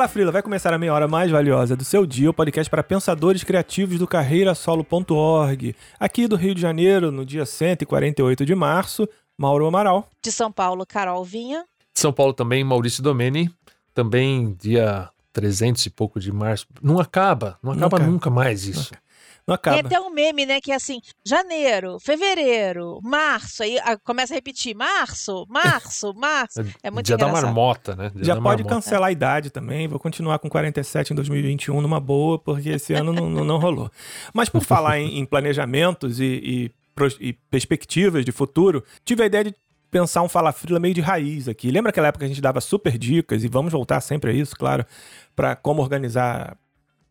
Fala, Frila! Vai começar a meia hora mais valiosa do seu dia, o podcast para pensadores criativos do carreirasolo.org. Aqui do Rio de Janeiro, no dia 148 de março, Mauro Amaral. De São Paulo, Carol Vinha. De São Paulo também, Maurício Domeni. Também dia 300 e pouco de março. Não acaba, não acaba Nunca. nunca mais isso. Não Tem acaba. até um meme, né, que é assim, janeiro, fevereiro, março, aí ah, começa a repetir, março, março, março. É muito Dia da engraçado. marmota, né? Dia Já da pode marmota. cancelar a idade também. Vou continuar com 47 em 2021 numa boa, porque esse ano não, não, não rolou. Mas por falar em, em planejamentos e, e e perspectivas de futuro, tive a ideia de pensar um Fala Frila meio de raiz aqui. Lembra aquela época que a gente dava super dicas, e vamos voltar sempre a isso, claro, para como organizar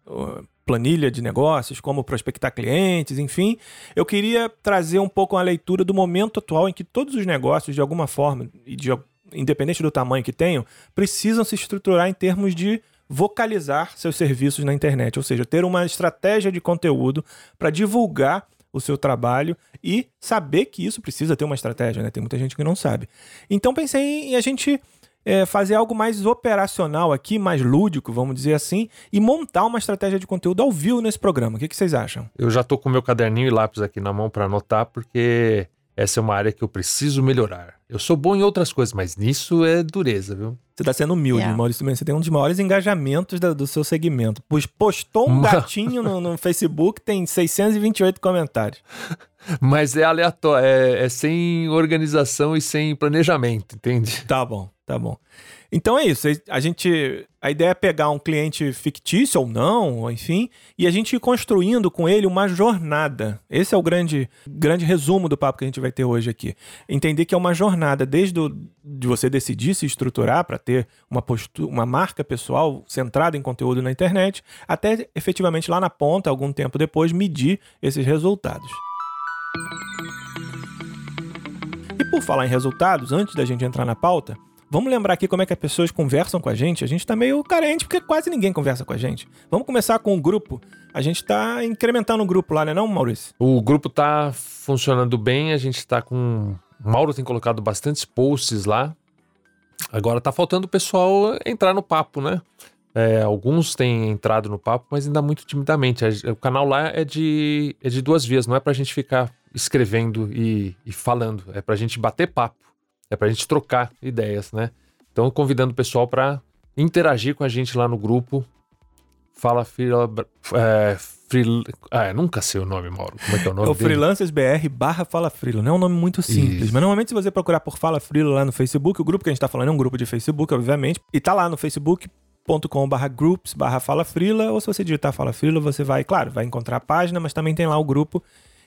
uh, planilha de negócios, como prospectar clientes, enfim. Eu queria trazer um pouco a leitura do momento atual em que todos os negócios, de alguma forma, e de, independente do tamanho que tenham, precisam se estruturar em termos de vocalizar seus serviços na internet, ou seja, ter uma estratégia de conteúdo para divulgar o seu trabalho e saber que isso precisa ter uma estratégia, né? Tem muita gente que não sabe. Então pensei em a gente é, fazer algo mais operacional aqui, mais lúdico, vamos dizer assim, e montar uma estratégia de conteúdo ao vivo nesse programa. O que, que vocês acham? Eu já tô com meu caderninho e lápis aqui na mão para anotar, porque essa é uma área que eu preciso melhorar. Eu sou bom em outras coisas, mas nisso é dureza, viu? Você tá sendo humilde, É. Maurício. Também. Você tem um dos maiores engajamentos da- do seu segmento. Pois postou um gatinho no, no Facebook, tem 628 comentários. Mas é aleatório, é, é sem organização e sem planejamento, entende? Tá bom, tá bom. Então é isso. A gente. A ideia é pegar um cliente fictício ou não, enfim, e a gente ir construindo com ele uma jornada. Esse é o grande, grande resumo do papo que a gente vai ter hoje aqui. Entender que é uma jornada, desde de você decidir se estruturar para ter uma, postu, uma marca pessoal centrada em conteúdo na internet, até efetivamente lá na ponta, algum tempo depois, medir esses resultados. E por falar em resultados, antes da gente entrar na pauta, vamos lembrar aqui como é que as pessoas conversam com a gente. A gente tá meio carente porque quase ninguém conversa com a gente. Vamos começar com o grupo. A gente tá incrementando o grupo lá, né não, Maurício? O grupo tá funcionando bem, a gente tá com. O Mauro tem colocado bastantes posts lá. Agora tá faltando o pessoal entrar no papo, né? É, alguns têm entrado no papo, mas ainda muito timidamente. O canal lá é de, é de duas vias, não é pra gente ficar escrevendo e, e falando, é pra gente bater papo, é pra gente trocar ideias, né? Então, convidando o pessoal pra interagir com a gente lá no grupo. Fala Frila. É, fril, ah, nunca sei o nome, Mauro. Como é que é o É nome o dele? freelancers.br barra Fala Frilo. Não é um nome muito simples, Isso. mas normalmente se você procurar por Fala Frilo lá no Facebook, o grupo que a gente tá falando é um grupo de Facebook, obviamente, e tá lá no facebook.com barra groups barra Fala Frila, ou se você digitar Fala Frila, você vai, claro, vai encontrar a página, mas também tem lá o grupo,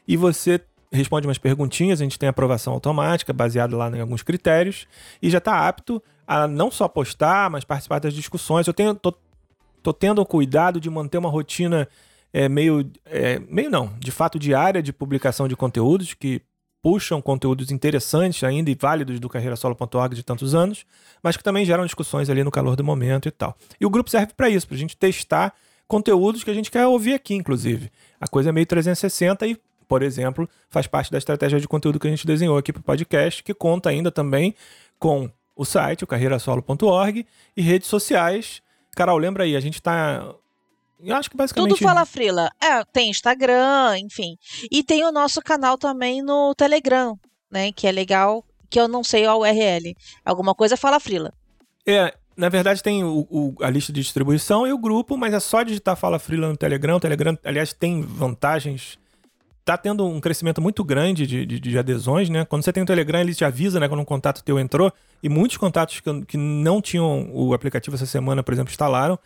e você responde umas perguntinhas, a gente tem aprovação automática, baseado lá em alguns critérios, e já tá apto a não só postar, mas participar das discussões. Eu tenho, tô, tô tendo o cuidado de manter uma rotina é, meio, é, meio não, de fato diária de publicação de conteúdos que puxam conteúdos interessantes ainda e válidos do carreirasolo.org de tantos anos, mas que também geram discussões ali no calor do momento e tal. E o grupo serve para isso, para a gente testar conteúdos que a gente quer ouvir aqui, inclusive. A coisa é meio 360 e por exemplo, faz parte da estratégia de conteúdo que a gente desenhou aqui para o podcast, que conta ainda também com o site, o carreirasolo.org, e redes sociais. Carol, lembra aí, a gente está eu acho que basicamente. Tudo fala Frila. É, tem Instagram, enfim. E tem o nosso canal também no Telegram, né? Que é legal, que eu não sei a URL. Alguma coisa fala Frila. É, na verdade tem o, o, a lista de distribuição e o grupo, mas é só digitar Fala Frila no Telegram. O Telegram, aliás, tem vantagens. Tá tendo um crescimento muito grande de, de, de adesões, né? Quando você tem o Telegram, ele te avisa, né? Quando um contato teu entrou. E muitos contatos que, que não tinham o aplicativo essa semana, por exemplo, instalaram.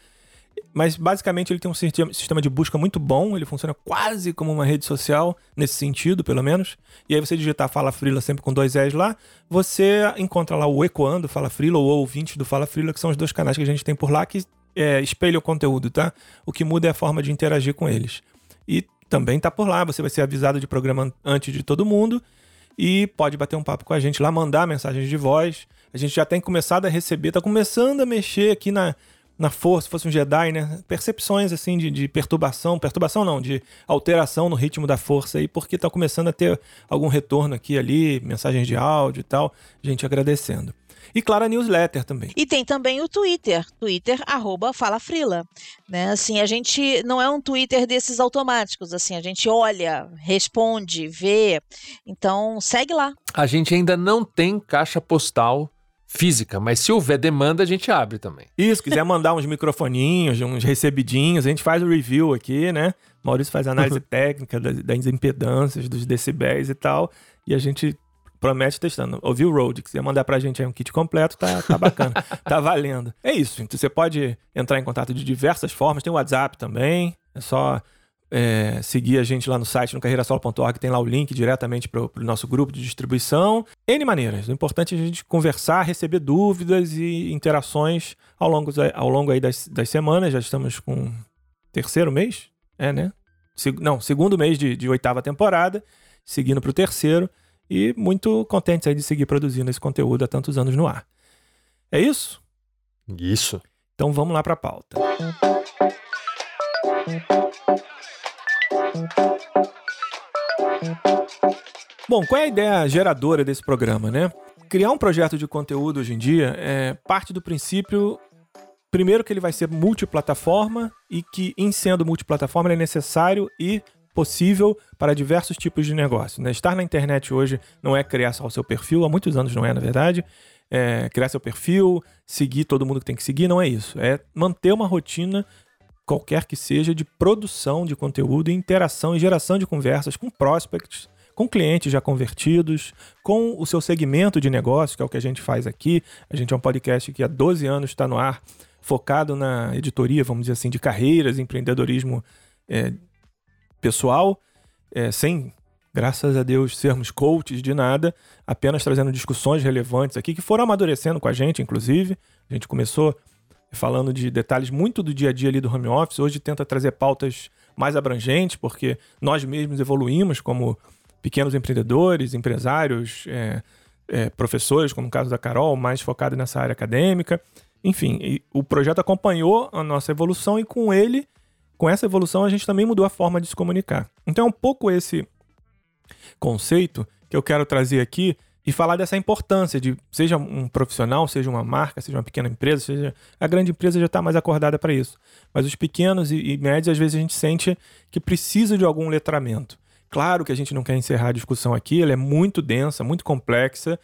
Mas basicamente ele tem um sistema de busca muito bom, ele funciona quase como uma rede social, nesse sentido, pelo menos. E aí você digitar Fala Frila sempre com dois S lá, você encontra lá o Ecoando Fala Frila ou o ouvinte do Fala Frila, que são os dois canais que a gente tem por lá que é, espelham o conteúdo, tá? O que muda é a forma de interagir com eles. E também tá por lá, você vai ser avisado de programa antes de todo mundo e pode bater um papo com a gente lá, mandar mensagens de voz. A gente já tem começado a receber, tá começando a mexer aqui na na força, fosse um Jedi, né? Percepções assim de, de, perturbação, perturbação não, de alteração no ritmo da força aí, porque tá começando a ter algum retorno aqui ali, mensagens de áudio e tal, gente agradecendo. E claro, a newsletter também. E tem também o Twitter, Twitter arroba Fala Frila, né? Assim, a gente não é um Twitter desses automáticos, assim, a gente olha, responde, vê. Então, segue lá. A gente ainda não tem caixa postal física, mas se houver demanda, a gente abre também. Isso, quiser mandar uns microfoninhos, uns recebidinhos, a gente faz o review aqui, né? Maurício faz análise técnica das, das impedâncias, dos decibéis e tal, e a gente promete testando. Ouviu o Road, quiser mandar pra gente aí um kit completo, tá, tá bacana, tá valendo. É isso, então você pode entrar em contato de diversas formas, tem o WhatsApp também, é só é, seguir a gente lá no site, no carreirasolo.org, tem lá o link diretamente para o nosso grupo de distribuição. N maneiras. O importante é a gente conversar, receber dúvidas e interações ao longo, ao longo aí das, das semanas. Já estamos com terceiro mês? É, né? Se, não, segundo mês de, de oitava temporada, seguindo para o terceiro. E muito contentes aí de seguir produzindo esse conteúdo há tantos anos no ar. É isso? Isso. Então vamos lá para a pauta. Bom, qual é a ideia geradora desse programa, né? Criar um projeto de conteúdo hoje em dia é parte do princípio primeiro que ele vai ser multiplataforma e que em sendo multiplataforma ele é necessário e possível para diversos tipos de negócio. Né? Estar na internet hoje não é criar só o seu perfil, há muitos anos não é, na verdade. É criar seu perfil, seguir todo mundo que tem que seguir, não é isso. É manter uma rotina qualquer que seja, de produção de conteúdo, interação e geração de conversas com prospects, com clientes já convertidos, com o seu segmento de negócio, que é o que a gente faz aqui. A gente é um podcast que há 12 anos está no ar, focado na editoria, vamos dizer assim, de carreiras, empreendedorismo é, pessoal, é, sem, graças a Deus, sermos coaches de nada, apenas trazendo discussões relevantes aqui, que foram amadurecendo com a gente, inclusive. A gente começou falando de detalhes muito do dia a dia ali do home office. Hoje tenta trazer pautas mais abrangentes, porque nós mesmos evoluímos como pequenos empreendedores, empresários, é, é, professores, como no caso da Carol, mais focado nessa área acadêmica. Enfim, o projeto acompanhou a nossa evolução e com ele, com essa evolução, a gente também mudou a forma de se comunicar. Então é um pouco esse conceito que eu quero trazer aqui e falar dessa importância de, seja um profissional, seja uma marca, seja uma pequena empresa, seja a grande empresa já está mais acordada para isso. Mas os pequenos e, e, médios, às vezes a gente sente que precisa de algum letramento. Claro que a gente não quer encerrar a discussão aqui, ela é muito densa, muito complexa.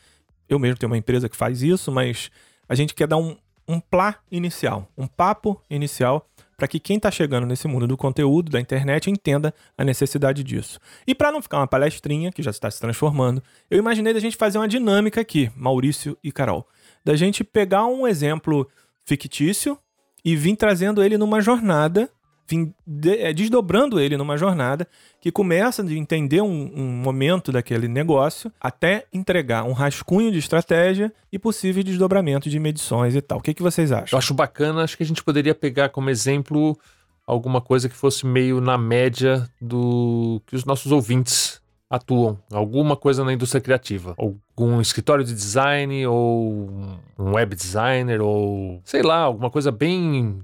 Eu mesmo tenho uma empresa que faz isso, mas a gente quer dar um, um plá inicial, um papo inicial para que quem está chegando nesse mundo do conteúdo, da internet, entenda a necessidade disso. E para não ficar uma palestrinha, que já está se transformando, eu imaginei da gente fazer uma dinâmica aqui, Maurício e Carol. Da gente pegar um exemplo fictício e vir trazendo ele numa jornada vim é, desdobrando ele numa jornada que começa de entender um, um, momento daquele negócio até entregar um rascunho de estratégia e possíveis desdobramentos de medições e tal. O que, que vocês acham? Eu acho bacana, acho que a gente poderia pegar como exemplo alguma coisa que fosse meio na média do que os nossos ouvintes atuam, alguma coisa na indústria criativa, algum escritório de design ou um web designer ou sei lá, alguma coisa bem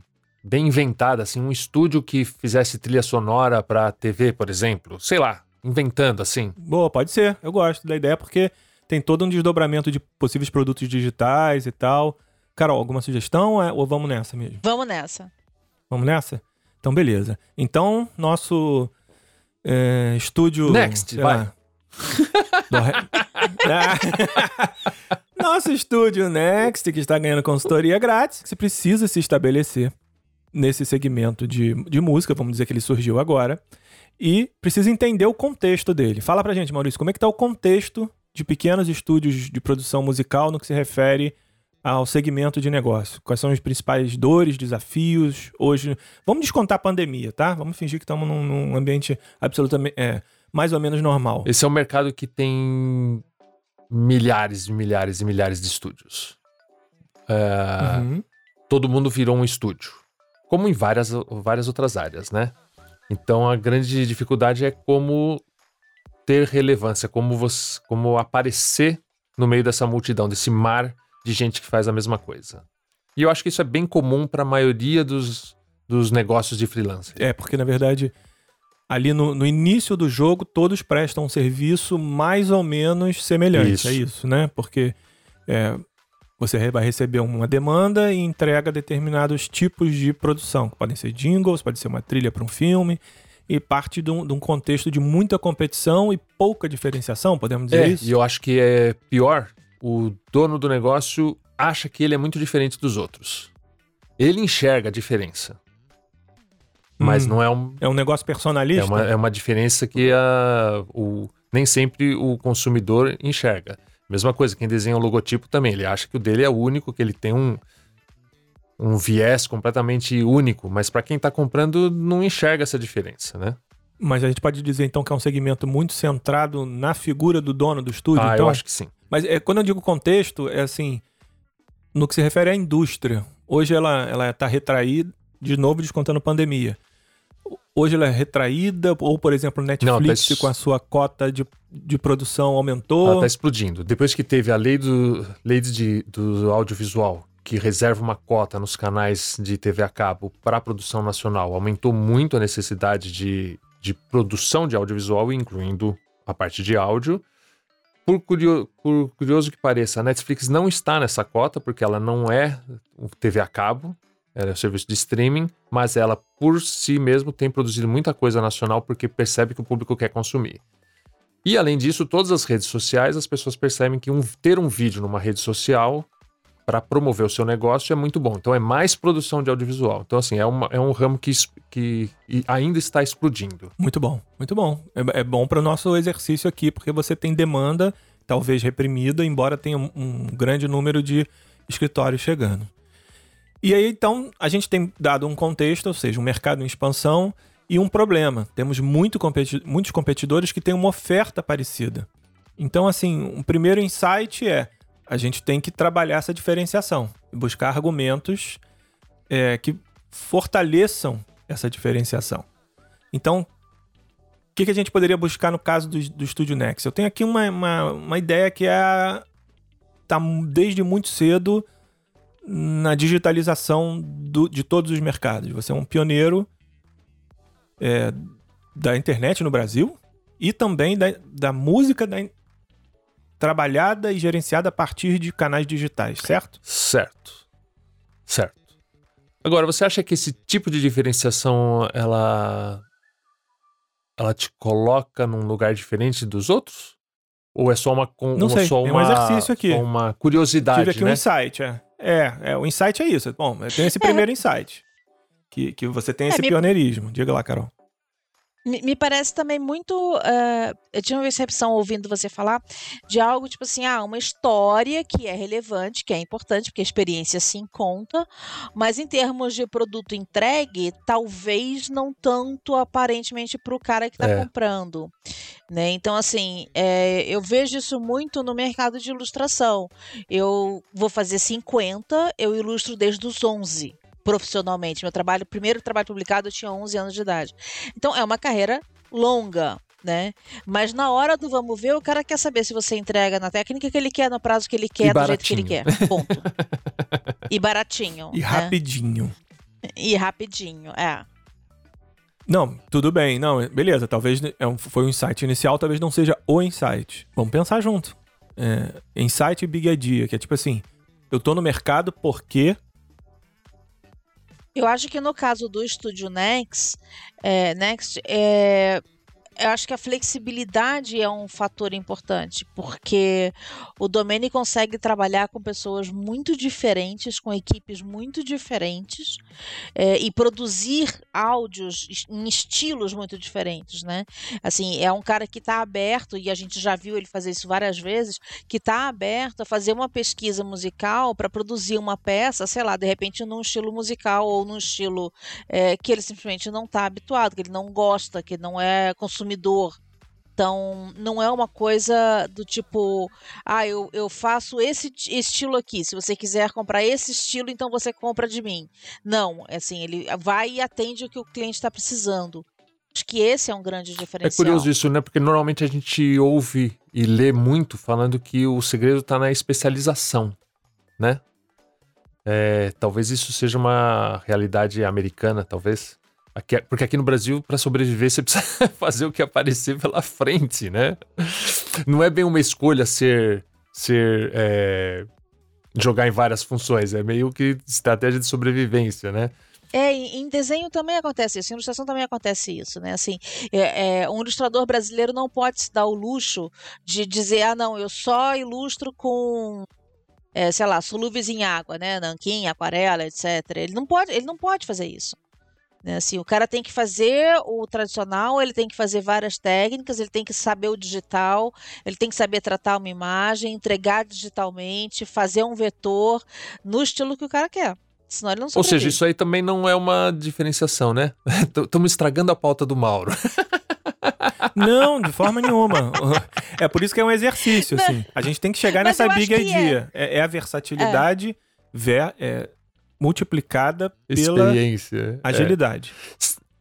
bem inventada, assim, um estúdio que fizesse trilha sonora para TV, por exemplo. Sei lá, inventando assim. Boa, pode ser. Eu gosto da ideia porque tem todo um desdobramento de possíveis produtos digitais e tal. Carol, alguma sugestão é- ou vamos nessa mesmo? Vamos nessa. Vamos nessa? Então, beleza. Então, nosso é, estúdio. Next, vai. lá, do. Nosso estúdio Next, que está ganhando consultoria grátis, que você precisa se estabelecer nesse segmento de, de música, vamos dizer que ele surgiu agora, e precisa entender o contexto dele. Fala pra gente, Maurício, como é que tá o contexto de pequenos estúdios de produção musical no que se refere ao segmento de negócio? Quais são as principais dores, desafios hoje? Vamos descontar a pandemia, tá? Vamos fingir que estamos num, num ambiente absolutamente é, mais ou menos normal. Esse é um mercado que tem milhares e milhares e milhares de estúdios. É, Uhum. Todo mundo virou um estúdio. Como em várias, várias outras áreas, né? Então a grande dificuldade é como ter relevância, como, você, como aparecer no meio dessa multidão, desse mar de gente que faz a mesma coisa. E eu acho que isso é bem comum para a maioria dos, dos negócios de freelancer. É, porque na verdade, ali no, no início do jogo, todos prestam um serviço mais ou menos semelhante. Isso. É isso, né? Porque é, você vai receber uma demanda e entrega determinados tipos de produção, que podem ser jingles, pode ser uma trilha para um filme, e parte de um, de um contexto de muita competição e pouca diferenciação, podemos dizer É, isso? e eu acho que é pior, o dono do negócio acha que ele é muito diferente dos outros. Ele enxerga a diferença. Mas Hum. não é um. É um negócio personalista? É uma, é uma diferença que a, o, nem sempre o consumidor enxerga. Mesma coisa, quem desenha o logotipo também. Ele acha que o dele é único, que ele tem um, um viés completamente único. Mas para quem tá comprando, não enxerga essa diferença, né? Mas a gente pode dizer então que é um segmento muito centrado na figura do dono do estúdio. ah, então, eu acho que sim. Mas é, quando eu digo contexto, é assim, no que se refere à indústria. Hoje ela ela está retraída, de novo descontando pandemia. Hoje ela é retraída, ou por exemplo, Netflix Não, tá com a sua cota de, de produção aumentou. Ela tá explodindo. Depois que teve a lei do, lei de, do audiovisual, que reserva uma cota nos canais de TV a cabo para a produção nacional, aumentou muito a necessidade de, de produção de audiovisual, incluindo a parte de áudio. Por, curio- por curioso que pareça, a Netflix não está nessa cota, porque ela não é o TV a cabo, ela é um serviço de streaming, mas ela, por si mesmo, tem produzido muita coisa nacional porque percebe que o público quer consumir. E além disso, todas as redes sociais, as pessoas percebem que um- ter um vídeo numa rede social para promover o seu negócio é muito bom. Então é mais produção de audiovisual. Então, assim, é, uma- é um ramo que, que ainda está explodindo. Muito bom, muito bom. É, é bom para o nosso exercício aqui, porque você tem demanda, talvez reprimida, embora tenha um, um grande número de escritórios chegando. E aí, então, a gente tem dado um contexto, ou seja, um mercado em expansão e um problema. Temos muito competi- muitos competidores que têm uma oferta parecida. Então, assim, um primeiro insight é a gente tem que trabalhar essa diferenciação e buscar argumentos é, que fortaleçam essa diferenciação. Então, o que, que a gente poderia buscar no caso do, do Estúdio Next? Eu tenho aqui uma, uma, uma ideia que é tá desde muito cedo na digitalização do- de todos os mercados. Você é um pioneiro é, da internet no Brasil e também da, da música da in- trabalhada e gerenciada a partir de canais digitais, certo? Certo. Certo. Agora, você acha que esse tipo de diferenciação, ela ela te coloca num lugar diferente dos outros? Ou é só uma com- Não uma- sei, só tem um uma, exercício aqui. uma curiosidade, Tive aqui um né? insight, é. É, é, o insight é isso. Bom, eu tenho esse primeiro insight. Que, que você tem É, esse pioneirismo. Diga lá, Carol. Me, me parece também muito. eh, eu tinha uma recepção ouvindo você falar de algo tipo assim: ah, uma história que é relevante, que é importante, porque a experiência sim conta, mas em termos de produto entregue, talvez não tanto aparentemente para o cara que está É. comprando. Né? Então, assim, eh, eu vejo isso muito no mercado de ilustração. Eu vou fazer 50, eu ilustro desde os 11 profissionalmente. Meu trabalho, primeiro trabalho publicado, eu tinha 11 anos de idade. Então é uma carreira longa, né? Mas na hora do vamos ver, o cara quer saber se você entrega na técnica que ele quer, no prazo que ele quer, do jeito que ele quer. Ponto. e baratinho. E né? rapidinho. E rapidinho, é. Não, tudo bem. Não, beleza. Talvez é um, foi um insight inicial, talvez não seja o insight. Vamos pensar junto. É, insight e big idea, que é tipo assim, eu tô no mercado porque eu acho que no caso do estúdio Next, é, Next é, eu acho que a flexibilidade é um fator importante, porque o Domene consegue trabalhar com pessoas muito diferentes, com equipes muito diferentes, é, e produzir áudios em estilos muito diferentes, né? Assim, é um cara que está aberto, e a gente já viu ele fazer isso várias vezes, que está aberto a fazer uma pesquisa musical para produzir uma peça, sei lá, de repente num estilo musical ou num estilo é, que ele simplesmente não está habituado, que ele não gosta, que não é consumidor consumidor. Então, não é uma coisa do tipo, ah, eu, eu faço esse estilo aqui. Se você quiser comprar esse estilo, então você compra de mim. Não, é assim, ele vai e atende o que o cliente está precisando. Acho que esse é um grande diferencial. É curioso isso, né? Porque normalmente a gente ouve e lê muito falando que o segredo está na especialização, né? É, talvez isso seja uma realidade americana, talvez. Aqui, porque aqui no Brasil, para sobreviver, você precisa fazer o que aparecer pela frente, né? Não é bem uma escolha ser. ser é, jogar em várias funções, é meio que estratégia de sobrevivência, né? É, em desenho também acontece isso, em ilustração também acontece isso, né? Assim, é, é, um ilustrador brasileiro não pode se dar o luxo de dizer, ah, não, eu só ilustro com, é, sei lá, solúveis em água, né? Nanquim, aquarela, etc. Ele não pode, ele não pode fazer isso. Né? Assim, o cara tem que fazer o tradicional, ele tem que fazer várias técnicas, ele tem que saber o digital, ele tem que saber tratar uma imagem, entregar digitalmente, fazer um vetor no estilo que o cara quer. Senão ele não Ou seja, isso aí também não é uma diferenciação, né? Estamos estragando a pauta do Mauro. Não, de forma nenhuma. É por isso que é um exercício, assim. A gente tem que chegar Mas nessa big idea. É. É, é. a versatilidade, é. Ver, é, multiplicada pela é. agilidade.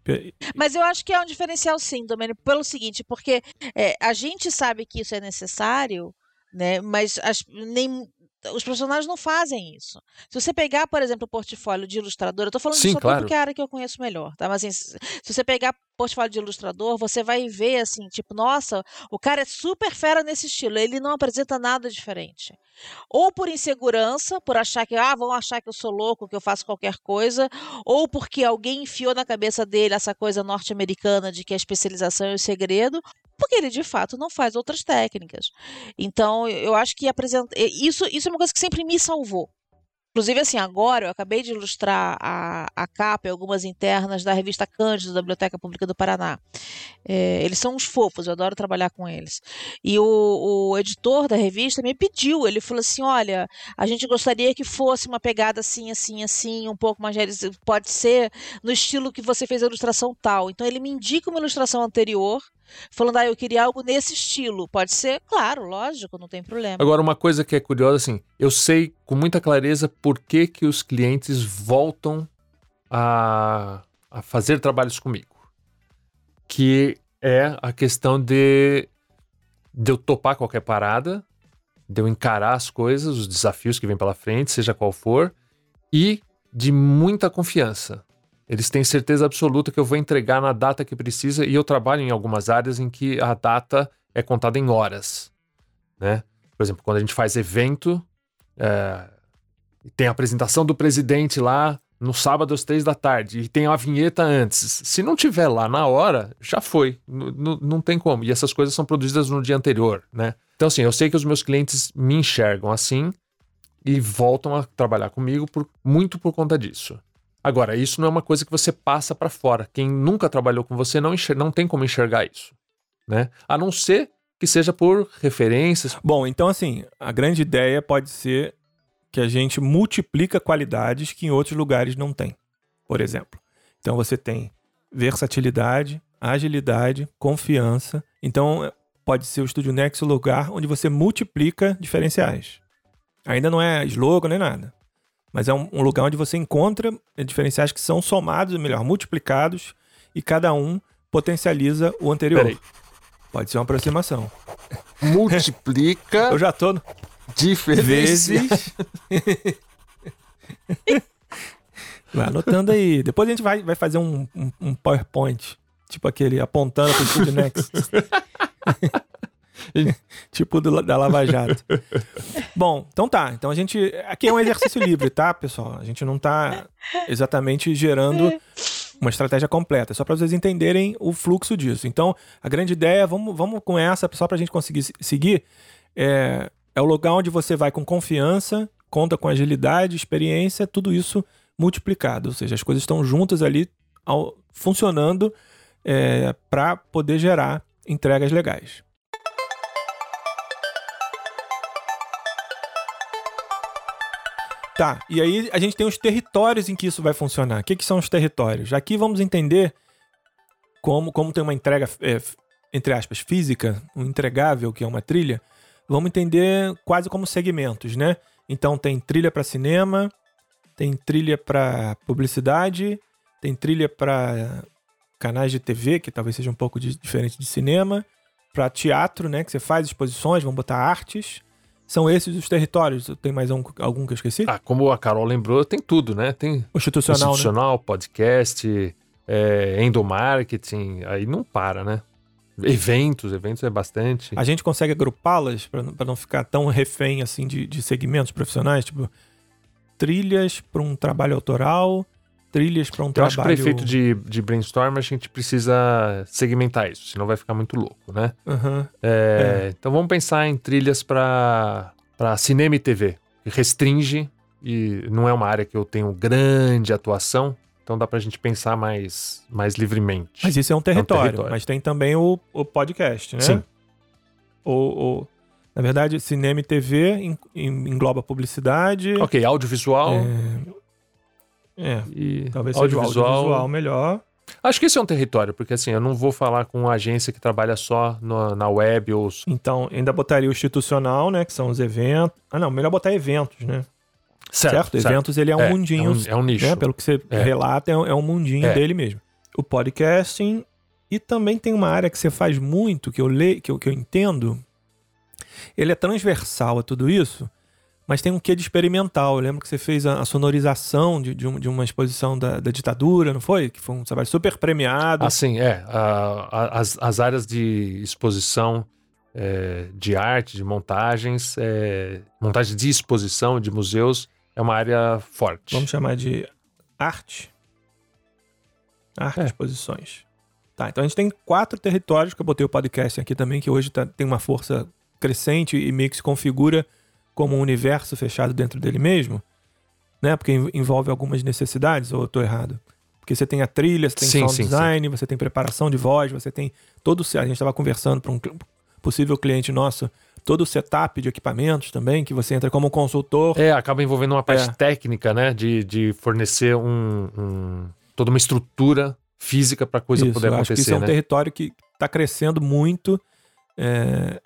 É. Mas eu acho que é um diferencial sim, Domênico, pelo seguinte, porque é, a gente sabe que isso é necessário, né? Mas as, nem, os profissionais não fazem isso. Se você pegar, por exemplo, o portfólio de ilustrador, eu estou falando Sim, disso claro. porque é a área que eu conheço melhor, tá? Mas assim, se você pegar portfólio de ilustrador, você vai ver assim, tipo, nossa, o cara é super fera nesse estilo, ele não apresenta nada diferente. Ou por insegurança, por achar que, ah, vão achar que eu sou louco, que eu faço qualquer coisa, ou porque alguém enfiou na cabeça dele essa coisa norte-americana de que a especialização é o segredo, porque ele de fato não faz outras técnicas. Então, eu acho que apresenta... isso, isso é uma coisa que sempre me salvou. Inclusive, assim, agora eu acabei de ilustrar a, a capa e algumas internas da revista Cândido, da Biblioteca Pública do Paraná. É, eles são uns fofos, eu adoro trabalhar com eles. E o, o, editor da revista me pediu, ele falou assim: olha, a gente gostaria que fosse uma pegada assim, assim, assim, um pouco mais. Pode ser no estilo que você fez a ilustração tal. Então ele me indica uma ilustração anterior falando, ah, eu queria algo nesse estilo. Pode ser? Claro, lógico, não tem problema. Agora, uma coisa que é curiosa, assim, eu sei com muita clareza por que, que os clientes voltam a, a fazer trabalhos comigo. Que é a questão de, de eu topar qualquer parada, de eu encarar as coisas, os desafios que vêm pela frente, seja qual for, e de muita confiança. Eles têm certeza absoluta que eu vou entregar na data que precisa e eu trabalho em algumas áreas em que a data é contada em horas, né? Por exemplo, quando a gente faz evento, é, tem a apresentação do presidente lá no sábado às três da tarde e tem a vinheta antes. Se não tiver lá na hora, já foi. Não tem como. E essas coisas são produzidas no dia anterior, né? Então, assim, eu sei que os meus clientes me enxergam assim e voltam a trabalhar comigo por, muito por conta disso. Agora, isso não é uma coisa que você passa para fora. Quem nunca trabalhou com você não, não tem como enxergar isso, né? A não ser que seja por referências. Bom, então assim, a grande ideia pode ser que a gente multiplica qualidades que em outros lugares não tem. Por exemplo, então você tem versatilidade, agilidade, confiança. Então pode ser o Studio Next o lugar onde você multiplica diferenciais. Ainda não é slogan nem nada. Mas é um, um lugar onde você encontra diferenciais que são somados, melhor, multiplicados, e cada um potencializa o anterior. Peraí. Pode ser uma aproximação. Multiplica. Eu já tô. No... Vezes. Vai anotando aí. Depois a gente vai, vai fazer um, um, um PowerPoint. Tipo aquele apontando pro Next. tipo do, da Lava Jato. Bom, então tá. Então a gente. Aqui é um exercício livre, tá, pessoal? A gente não tá exatamente gerando uma estratégia completa, é só para vocês entenderem o fluxo disso. Então, a grande ideia, vamos, vamos com essa, só para a gente conseguir seguir, é, é o lugar onde você vai com confiança, conta com agilidade, experiência, tudo isso multiplicado. Ou seja, as coisas estão juntas ali, ao, funcionando é, para poder gerar entregas legais. Tá, e aí a gente tem os territórios em que isso vai funcionar. O que, que são os territórios? Aqui vamos entender como, como tem uma entrega, é, entre aspas, física, um entregável, que é uma trilha, vamos entender quase como segmentos, né? Então tem trilha para cinema, tem trilha para publicidade, tem trilha para canais de TV, que talvez seja um pouco de, diferente de cinema, para teatro, né, que você faz exposições, vamos botar artes, são esses os territórios? Tem mais um, algum que eu esqueci? Ah, como a Carol lembrou, tem tudo, né? Tem institucional, institucional né? podcast, é, endomarketing, aí não para, né? Eventos, eventos é bastante. A gente consegue agrupá-las para não ficar tão refém assim de, de segmentos profissionais, tipo trilhas para um trabalho autoral, trilhas para um Eu trabalho. acho que para efeito de, de brainstorm a gente precisa segmentar isso, senão vai ficar muito louco, né? Uhum. É, Então vamos pensar em trilhas para cinema e TV, que restringe e não é uma área que eu tenho grande atuação, então dá pra gente pensar mais, mais livremente. Mas isso é um território, território. mas tem também o, o podcast, né? Sim. O, o- na verdade, cinema e TV en- en- engloba publicidade. Ok, audiovisual É, é, e talvez seja o audiovisual. audiovisual melhor. Acho que esse é um território, porque assim, eu não vou falar com uma agência que trabalha só no- na web ou Então, ainda botaria o institucional, né? Que são os eventos. Ah, não, melhor botar eventos, né? Certo? Eventos, ele é um É, mundinho. é um- é um nicho. né? Pelo que você É. relata, é um, é mundinho É. dele mesmo. O podcasting. E também tem uma área que você faz muito, que eu leio, que eu, que eu entendo. Ele é transversal a tudo isso, mas tem um quê de experimental. Eu lembro que você fez a, a sonorização de, de, um- de uma exposição da, da ditadura, não foi? Que foi um trabalho super premiado. Assim, é. a- a- as, as áreas de exposição é, de arte, de montagens, é, montagem de exposição de museus, é uma área forte. Vamos chamar de arte. Arte É. exposições. Tá, então a gente tem quatro territórios que eu botei o podcast aqui também, que hoje tá- tem uma força crescente e meio que se configura como um universo fechado dentro dele mesmo, né? Porque en- envolve algumas necessidades, ou eu tô errado? Porque você tem a trilha, você tem Sim, sound sim, design, você tem preparação de voz, você tem todo o... A gente estava conversando para um possível cliente nosso, todo o setup de equipamentos também, que você entra como consultor. É, acaba envolvendo uma parte É. técnica, né? De, de fornecer um, um- toda uma estrutura física para a coisa Isso, poder eu acho que acontecer, isso é um né? território que está crescendo muito é,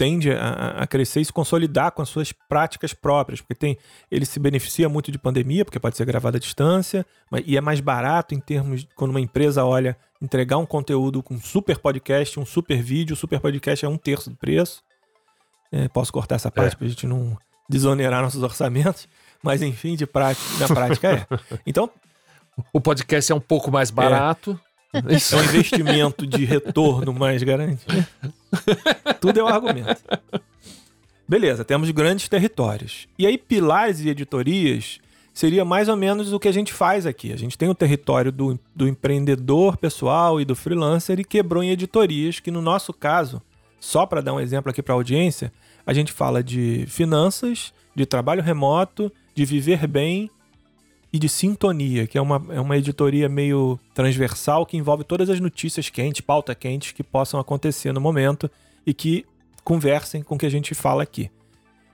tende a, a crescer e se consolidar com as suas práticas próprias, porque tem ele se beneficia muito de pandemia, porque pode ser gravado à distância, mas, e é mais barato em termos de quando uma empresa olha entregar um conteúdo com super podcast, um super vídeo, o super podcast é um terço do preço. É, posso cortar essa parte É. para a gente não desonerar nossos orçamentos, mas enfim, de prática, na prática é. Então O podcast é um pouco mais barato. Isso. É um investimento de retorno mais garantido. Tudo é um argumento. Beleza, temos grandes territórios. E aí, pilares e editorias seria mais ou menos o que a gente faz aqui. A gente tem o território do, do empreendedor pessoal e do freelancer e quebrou em editorias, que no nosso caso, só para dar um exemplo aqui para a audiência, a gente fala de finanças, de trabalho remoto, de viver bem e de Sintonia, que é uma, é uma editoria meio transversal que envolve todas as notícias quentes, pauta quentes que possam acontecer no momento e que conversem com o que a gente fala aqui.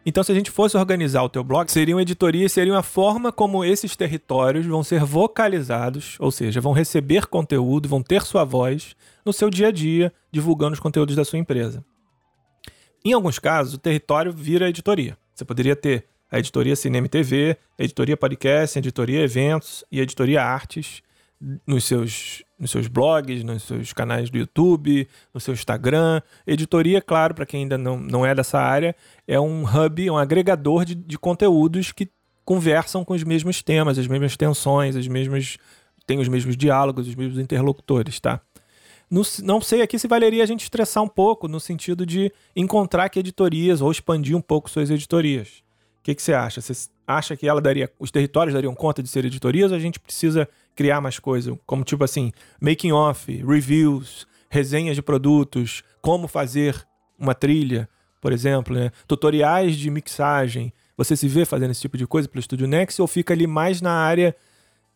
Então, se a gente fosse organizar o teu blog, seriam editorias, seriam a forma como esses territórios vão ser vocalizados, ou seja, vão receber conteúdo, vão ter sua voz no seu dia a dia, divulgando os conteúdos da sua empresa. Em alguns casos, o território vira editoria. Você poderia ter a editoria Cinema e TV, a editoria Podcast, a editoria Eventos e a editoria Artes nos seus, nos seus blogs, nos seus canais do YouTube, no seu Instagram. Editoria, claro, para quem ainda não, não é dessa área, é um hub, um agregador de, de conteúdos que conversam com os mesmos temas, as mesmas tensões, as mesmas têm os mesmos diálogos, os mesmos interlocutores, tá? Não sei aqui se valeria a gente estressar um pouco no sentido de encontrar que editorias ou expandir um pouco suas editorias. Que, que você acha? Você acha que ela daria, os territórios dariam conta de ser editorias ou a gente precisa criar mais coisa? Como tipo assim, making off, reviews, resenhas de produtos, como fazer uma trilha, por exemplo, né? tutoriais de mixagem. Você se vê fazendo esse tipo de coisa pelo Estúdio Next ou fica ali mais na área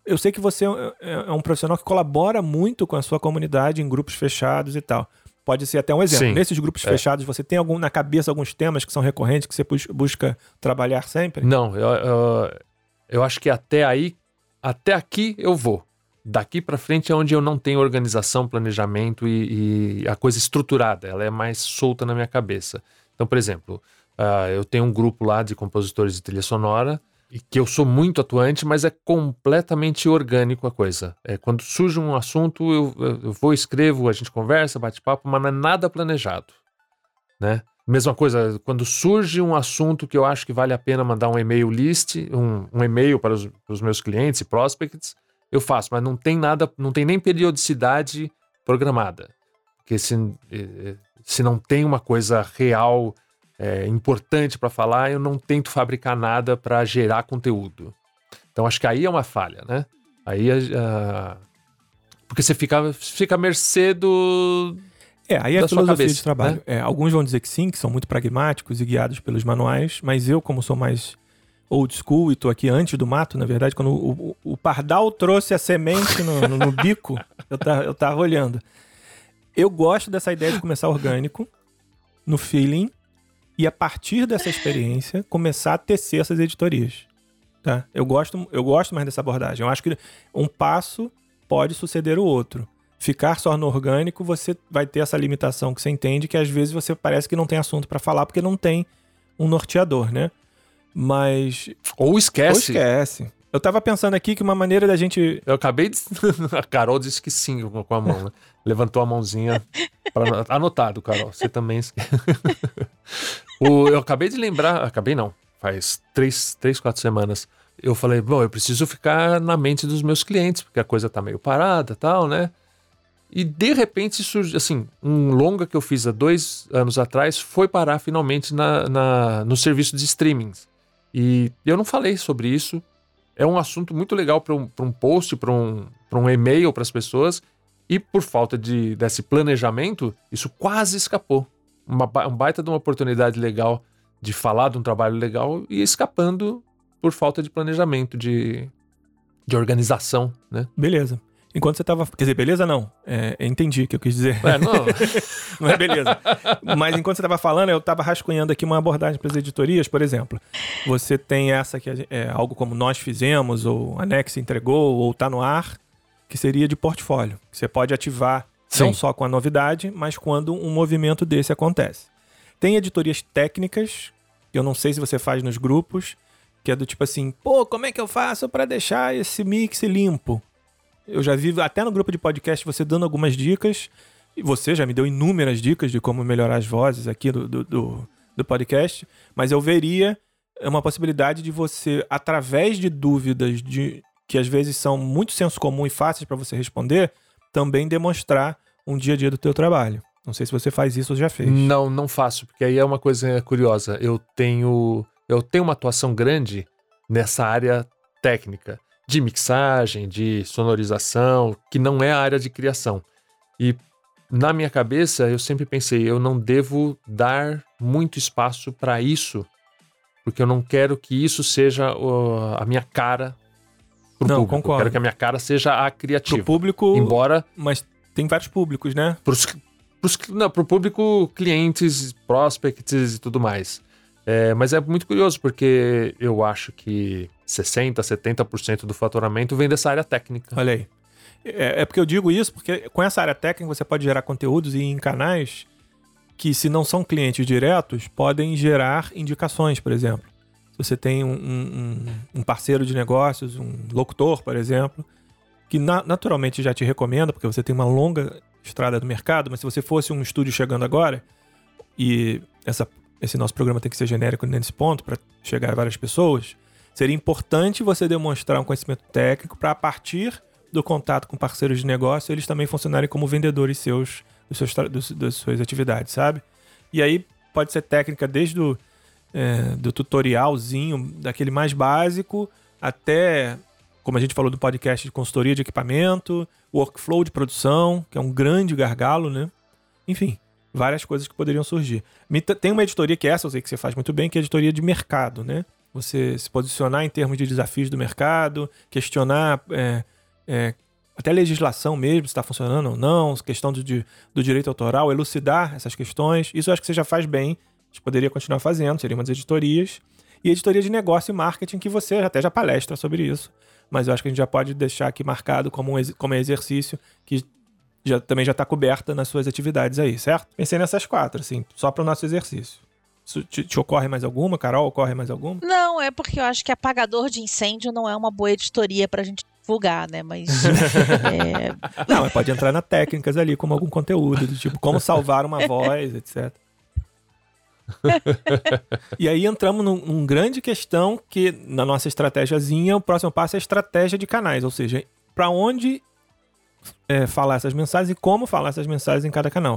eu sei que você é, é, é um profissional que colabora muito com a sua comunidade em grupos fechados e tal. Pode ser até um exemplo. Sim, Nesses grupos é. fechados, você tem algum, na cabeça alguns temas que são recorrentes, que você busca trabalhar sempre? Não, eu, eu, eu acho que até aí, até aqui eu vou. Daqui para frente é onde eu não tenho organização, planejamento e, e, a coisa estruturada. Ela é mais solta na minha cabeça. Então, por exemplo, uh, eu tenho um grupo lá de compositores de trilha sonora que eu sou muito atuante, mas é completamente orgânico a coisa. É, quando surge um assunto, eu, eu vou, escrevo, a gente conversa, bate papo, mas não é nada planejado, né? Mesma coisa, quando surge um assunto que eu acho que vale a pena mandar um e-mail list, um, um e-mail para os, para os meus clientes e prospects, eu faço, mas não tem nada, não tem nem periodicidade programada. Porque se, eh, eh, se não tem uma coisa real é, importante para falar, eu não tento fabricar nada para gerar conteúdo. Então acho que aí é uma falha, né? Aí uh, porque você fica, fica à mercê do. É, aí é a filosofia cabeça, de trabalho. Né? É, alguns vão dizer que sim, que são muito pragmáticos e guiados pelos manuais, mas eu, como sou mais old school e tô aqui antes do mato, na verdade, quando o, o, o pardal trouxe a semente no, no, no bico, eu, tá, eu tava olhando. Eu gosto dessa ideia de começar orgânico, no feeling, e a partir dessa experiência começar a tecer essas editorias. Tá? Eu, gosto, eu gosto mais dessa abordagem. Eu acho que um passo pode suceder o outro. Ficar só no orgânico, você vai ter essa limitação que você entende que às vezes você parece que não tem assunto para falar porque não tem um norteador, né? Mas. Ou esquece. Ou esquece. Eu tava pensando aqui que uma maneira da gente. Eu acabei de. a Carol disse que sim com a mão, né? Levantou a mãozinha. Pra... Anotado, Carol. Você também. o... Eu acabei de lembrar. Acabei não. Faz três, três, quatro semanas. Eu falei, bom, eu preciso ficar na mente dos meus clientes, porque a coisa tá meio parada tal, né? E de repente surge, assim, um longa que eu fiz há dois anos atrás foi parar finalmente na, na, no serviço de streamings. E eu não falei sobre isso, é um assunto muito legal para um, um post, para um, um e-mail para as pessoas, e por falta de, desse planejamento, isso quase escapou. Uma, um baita de uma oportunidade legal de falar de um trabalho legal e escapando por falta de planejamento, de, de organização, né? Beleza. Enquanto você tava. Quer dizer, beleza não. É, entendi o que eu quis dizer. É, não. não é beleza. Mas enquanto você tava falando, eu tava rascunhando aqui uma abordagem para as editorias, por exemplo. Você tem essa que é algo como nós fizemos, ou a Nex entregou, ou tá no ar, que seria de portfólio. Que você pode ativar Sim. não só com a novidade, mas quando um movimento desse acontece. Tem editorias técnicas, que eu não sei se você faz nos grupos, que é do tipo assim, pô, como é que eu faço para deixar esse mix limpo? Eu já vi até no grupo de podcast você dando algumas dicas. E você já me deu inúmeras dicas de como melhorar as vozes aqui do, do, do, do podcast. Mas eu veria uma possibilidade de você, através de dúvidas de que às vezes são muito senso comum e fáceis para você responder, também demonstrar um dia a dia do teu trabalho. Não sei se você faz isso ou já fez. Não, não faço, porque aí é uma coisa curiosa. Eu tenho, eu tenho uma atuação grande nessa área técnica de mixagem, de sonorização, que não é a área de criação. E na minha cabeça eu sempre pensei, eu não devo dar muito espaço para isso, porque eu não quero que isso seja uh, a minha cara pro não, público. Concordo. Quero que a minha cara seja a criativa. Pro público, embora mas tem vários públicos, né? Pros, pros, não, pro público clientes, prospects e tudo mais. É, mas é muito curioso porque eu acho que 60%, 70% do faturamento vem dessa área técnica. Olha aí. É, é, porque eu digo isso porque com essa área técnica você pode gerar conteúdos e em canais que, se não são clientes diretos, podem gerar indicações, por exemplo. Você tem um, um, um parceiro de negócios, um locutor, por exemplo, que na, naturalmente já te recomenda, porque você tem uma longa estrada no mercado, mas se você fosse um estúdio chegando agora e essa, esse nosso programa tem que ser genérico nesse ponto para chegar a várias pessoas, Seria importante você demonstrar um conhecimento técnico para, a partir do contato com parceiros de negócio, eles também funcionarem como vendedores seus, dos seus dos, das suas atividades, sabe? E aí pode ser técnica desde o é, do tutorialzinho, daquele mais básico, até, como a gente falou do podcast de consultoria de equipamento, workflow de produção, que é um grande gargalo, né? Enfim, várias coisas que poderiam surgir. Tem uma editoria que é essa eu sei que você faz muito bem, que é a editoria de mercado, né? Você se posicionar em termos de desafios do mercado, questionar é, é, até legislação mesmo, se está funcionando ou não, questão do, do direito autoral, elucidar essas questões. Isso eu acho que você já faz bem. A gente poderia continuar fazendo, seriam umas editorias. E editoria de negócio e marketing, que você até já palestra sobre isso. Mas eu acho que a gente já pode deixar aqui marcado como um como exercício que já, também já está coberta nas suas atividades aí, certo? Pensei nessas quatro, assim, só para o nosso exercício. Te, te, ocorre mais alguma, Carol? Ocorre mais alguma? Não, é porque eu acho que apagador de incêndio não é uma boa editoria para a gente divulgar, né? Mas. é... Não, mas pode entrar na técnicas ali, como algum conteúdo, do tipo como salvar uma voz, etc. e aí entramos num, num, grande questão que na nossa estratégiazinha o próximo passo é a estratégia de canais, ou seja, para onde é, falar essas mensagens e como falar essas mensagens em cada canal.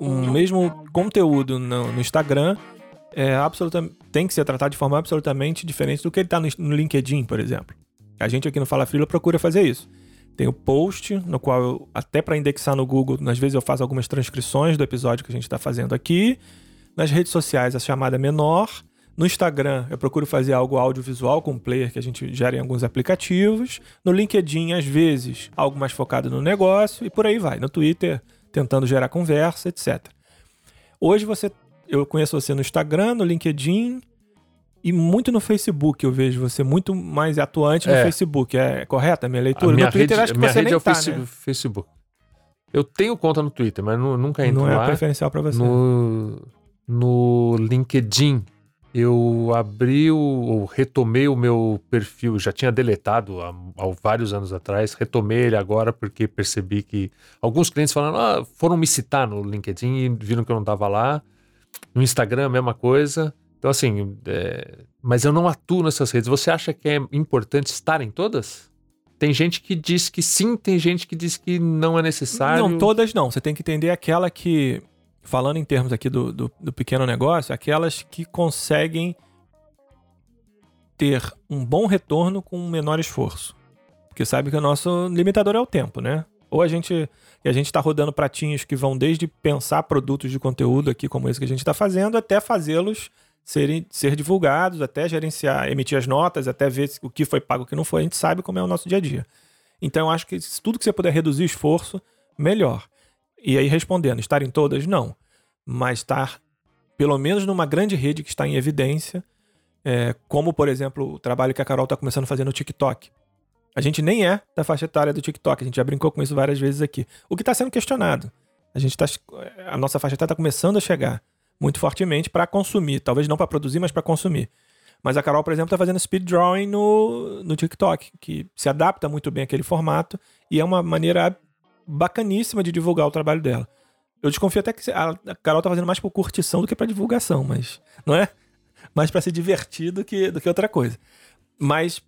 O mesmo conteúdo no, no Instagram é absolutamente tem que ser tratado de forma absolutamente diferente do que ele está no, no, LinkedIn, por exemplo. A gente aqui no Fala Frila procura fazer isso. Tem o post, no qual eu, até para indexar no Google, às vezes eu faço algumas transcrições do episódio que a gente está fazendo aqui. Nas redes sociais, a chamada é menor. No Instagram, eu procuro fazer algo audiovisual com player que a gente gera em alguns aplicativos. No LinkedIn, às vezes, algo mais focado no negócio e por aí vai. No Twitter, tentando gerar conversa, etc. Hoje você eu conheço você no Instagram, no LinkedIn e muito no Facebook. Eu vejo você muito mais atuante no é. Facebook. É correta a minha leitura? A minha no Twitter rede, acho que minha você rede nem é o tá, né? Facebook. Eu tenho conta no Twitter, mas nunca entro lá. Não é preferencial para você. No, no LinkedIn, eu abri o, ou retomei o meu perfil, já tinha deletado há, há, vários anos atrás, retomei ele agora porque percebi que alguns clientes falaram, ah, foram me citar no LinkedIn e viram que eu não estava lá. No Instagram, a mesma coisa. Então, assim, é... mas eu não atuo nessas redes. Você acha que é importante estar em todas? Tem gente que diz que sim, tem gente que diz que não é necessário. Não, todas não. Você tem que entender aquela que, falando em termos aqui do, do, do pequeno negócio, aquelas que conseguem ter um bom retorno com um menor esforço. Porque sabe que o nosso limitador é o tempo, né? Ou a gente a gente está rodando pratinhos que vão desde pensar produtos de conteúdo aqui, como esse que a gente está fazendo, até fazê-los serem ser divulgados, até gerenciar, emitir as notas, até ver o que foi pago o que não foi. A gente sabe como é o nosso dia a dia. Então, eu acho que tudo que você puder reduzir esforço, melhor. E aí, respondendo, estar em todas? Não. Mas estar, pelo menos, numa grande rede que está em evidência, é, como, por exemplo, o trabalho que a Carol está começando a fazer no TikTok. A gente nem é da faixa etária do TikTok, a gente já brincou com isso várias vezes aqui. O que está sendo questionado. A gente tá, a nossa faixa etária está começando a chegar muito fortemente para consumir, talvez não para produzir, mas para consumir. Mas a Carol, por exemplo, está fazendo speed drawing no, no TikTok, que se adapta muito bem àquele formato e é uma maneira bacaníssima de divulgar o trabalho dela. Eu desconfio até que a Carol está fazendo mais por curtição do que para divulgação, mas não é? Mais para se divertir do que, do que outra coisa. Mas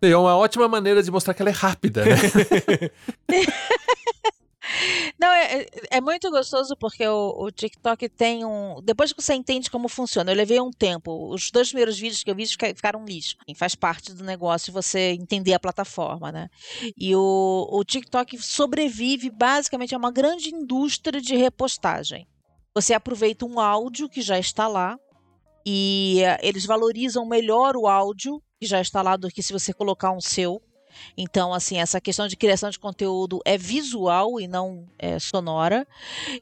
é uma ótima maneira de mostrar que ela é rápida, né? Não, é, é, é muito gostoso porque o, o, TikTok tem um. Depois que você entende como funciona, eu levei um tempo. Os dois primeiros vídeos que eu vi ficaram lixo. Faz parte do negócio você entender a plataforma, né? E o, o TikTok sobrevive basicamente a uma grande indústria de repostagem. Você aproveita um áudio que já está lá e uh, eles valorizam melhor o áudio que já está lá do que se você colocar um seu. Então, assim, essa questão de criação de conteúdo é visual e não é, sonora.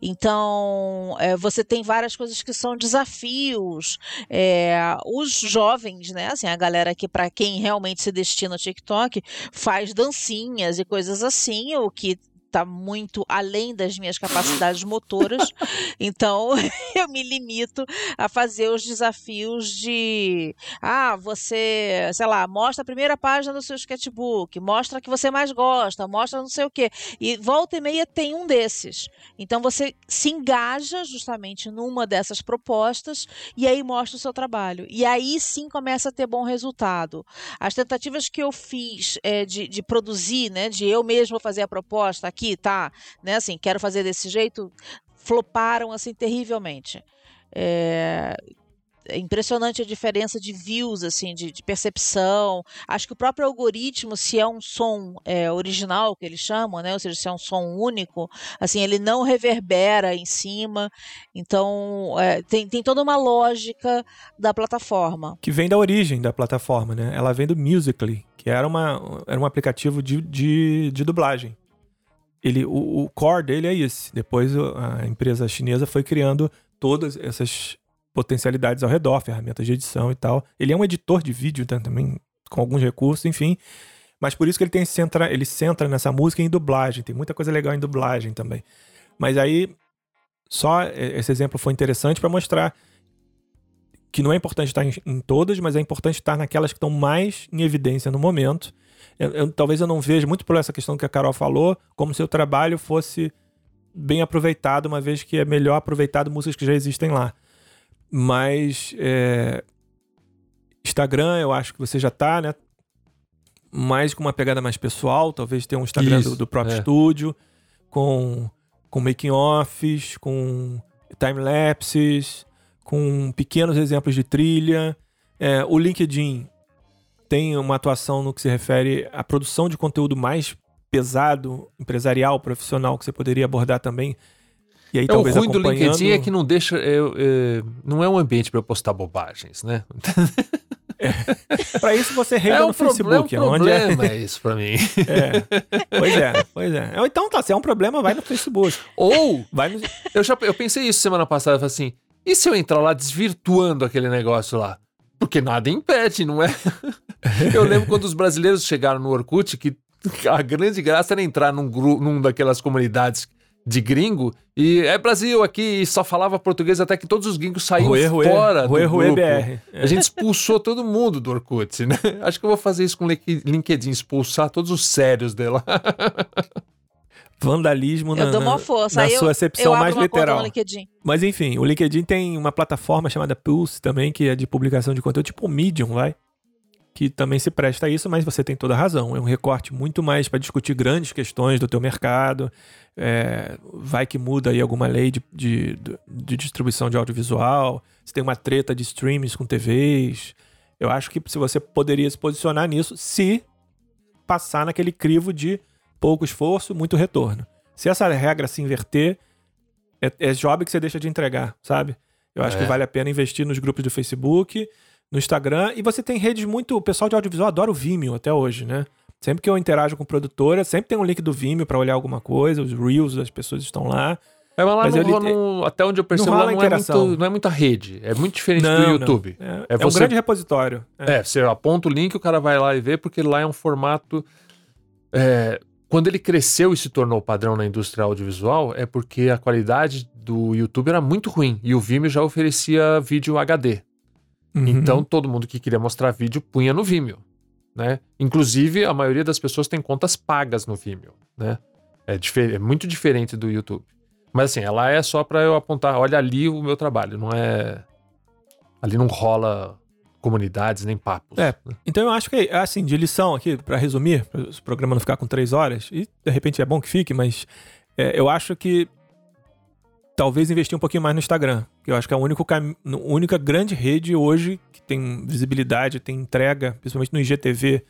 Então, é, você tem várias coisas que são desafios. É, os jovens, né? Assim, a galera que, para quem realmente se destina ao TikTok, faz dancinhas e coisas assim, o que está muito além das minhas capacidades motoras. Então, eu me limito a fazer os desafios de ah, você, sei lá, mostra a primeira página do seu sketchbook, mostra que você mais gosta, mostra não sei o quê. E volta e meia tem um desses. Então você se engaja justamente numa dessas propostas e aí mostra o seu trabalho. E aí sim começa a ter bom resultado. As tentativas que eu fiz é, de, de produzir, né, de eu mesmo fazer a proposta aqui, tá, né, assim, quero fazer desse jeito, floparam assim terrivelmente. É, é impressionante a diferença de views, assim, de, de, percepção. Acho que o próprio algoritmo, se é um som é, original, que eles chamam, né? Ou seja, se é um som único, assim, ele não reverbera em cima. Então, é, tem, tem toda uma lógica da plataforma. Que vem da origem da plataforma, né? Ela vem do Musical.ly, que era, uma, era um aplicativo de, de, de dublagem ele, o, o core dele é esse. Depois a empresa chinesa foi criando todas essas potencialidades ao redor, ferramentas de edição e tal. Ele é um editor de vídeo né, também, com alguns recursos, enfim. Mas por isso que ele tem centra, ele centra nessa música em dublagem. Tem muita coisa legal em dublagem também. Mas aí, só esse exemplo foi interessante para mostrar que não é importante estar em, em todas, mas é importante estar naquelas que estão mais em evidência no momento eu, eu, talvez eu não veja, muito por essa questão que a Carol falou, como se o trabalho fosse bem aproveitado, uma vez que é melhor aproveitado músicas que já existem lá. Mas é, Instagram, eu acho que você já tá, né? Mais com uma pegada mais pessoal, talvez tenha um Instagram do, do, próprio é. estúdio, com, com making-offs, com time-lapses, com pequenos exemplos de trilha. É, o LinkedIn tem uma atuação no que se refere à produção de conteúdo mais pesado, empresarial, profissional, que você poderia abordar também. E aí, é, talvez o ruim acompanhando... do LinkedIn é que não deixa. É, é, não é um ambiente para eu postar bobagens, né? É. Para isso você reina é um no Facebook. É um problema é... isso para mim. É. Pois é, pois é. Então tá, se é um problema, vai no Facebook. Ou, vai no... eu, já, eu pensei isso semana passada, falei assim, e se eu entrar lá desvirtuando aquele negócio lá? Porque nada impede, não é? Eu lembro quando os brasileiros chegaram no Orkut que a grande graça era entrar num, grupo, num daquelas comunidades de gringo e é Brasil aqui e só falava português até que todos os gringos saíram ruê, fora ruê, do ruê, grupo. BR. A gente expulsou todo mundo do Orkut, né? Acho que eu vou fazer isso com o LinkedIn, expulsar todos os sérios dela. vandalismo na, na, na sua acepção mais literal. Mas enfim, o LinkedIn tem uma plataforma chamada Pulse também, que é de publicação de conteúdo, tipo o Medium, vai? Que também se presta a isso, mas você tem toda a razão. É um recorte muito mais para discutir grandes questões do teu mercado. É, vai que muda aí alguma lei de, de, de distribuição de audiovisual. Se tem uma treta de streams com TVs. Eu acho que se você poderia se posicionar nisso, se passar naquele crivo de pouco esforço, muito retorno. Se essa regra se inverter, é, é job que você deixa de entregar, sabe? Eu acho é. que vale a pena investir nos grupos do Facebook, no Instagram. E você tem redes muito. O pessoal de audiovisual adora o Vimeo até hoje, né? Sempre que eu interajo com produtora, sempre tem um link do Vimeo para olhar alguma coisa, os Reels das pessoas estão lá. É, mas lá mas no, no, até onde eu percebo, não, lá não, é muito, não é muita rede. É muito diferente não, do YouTube. É, é, é, um grande repositório. É. é. você aponta o link, o cara vai lá e vê, porque lá é um formato. Quando ele cresceu e se tornou padrão na indústria audiovisual, é porque a qualidade do YouTube era muito ruim e o Vimeo já oferecia vídeo HD. Uhum. Então todo mundo que queria mostrar vídeo punha no Vimeo, né? Inclusive a maioria das pessoas tem contas pagas no Vimeo, né? É, é muito diferente do YouTube. Mas assim, ela é só para eu apontar, olha ali o meu trabalho, não é ali não rola comunidades nem papos. É. Então eu acho que, assim, de lição aqui, para resumir, para o programa não ficar com três horas, e de repente é bom que fique, mas É, eu acho que talvez investir um pouquinho mais no Instagram, que eu acho que é a único cam... a única grande rede hoje que tem visibilidade, tem entrega, principalmente no IGTV,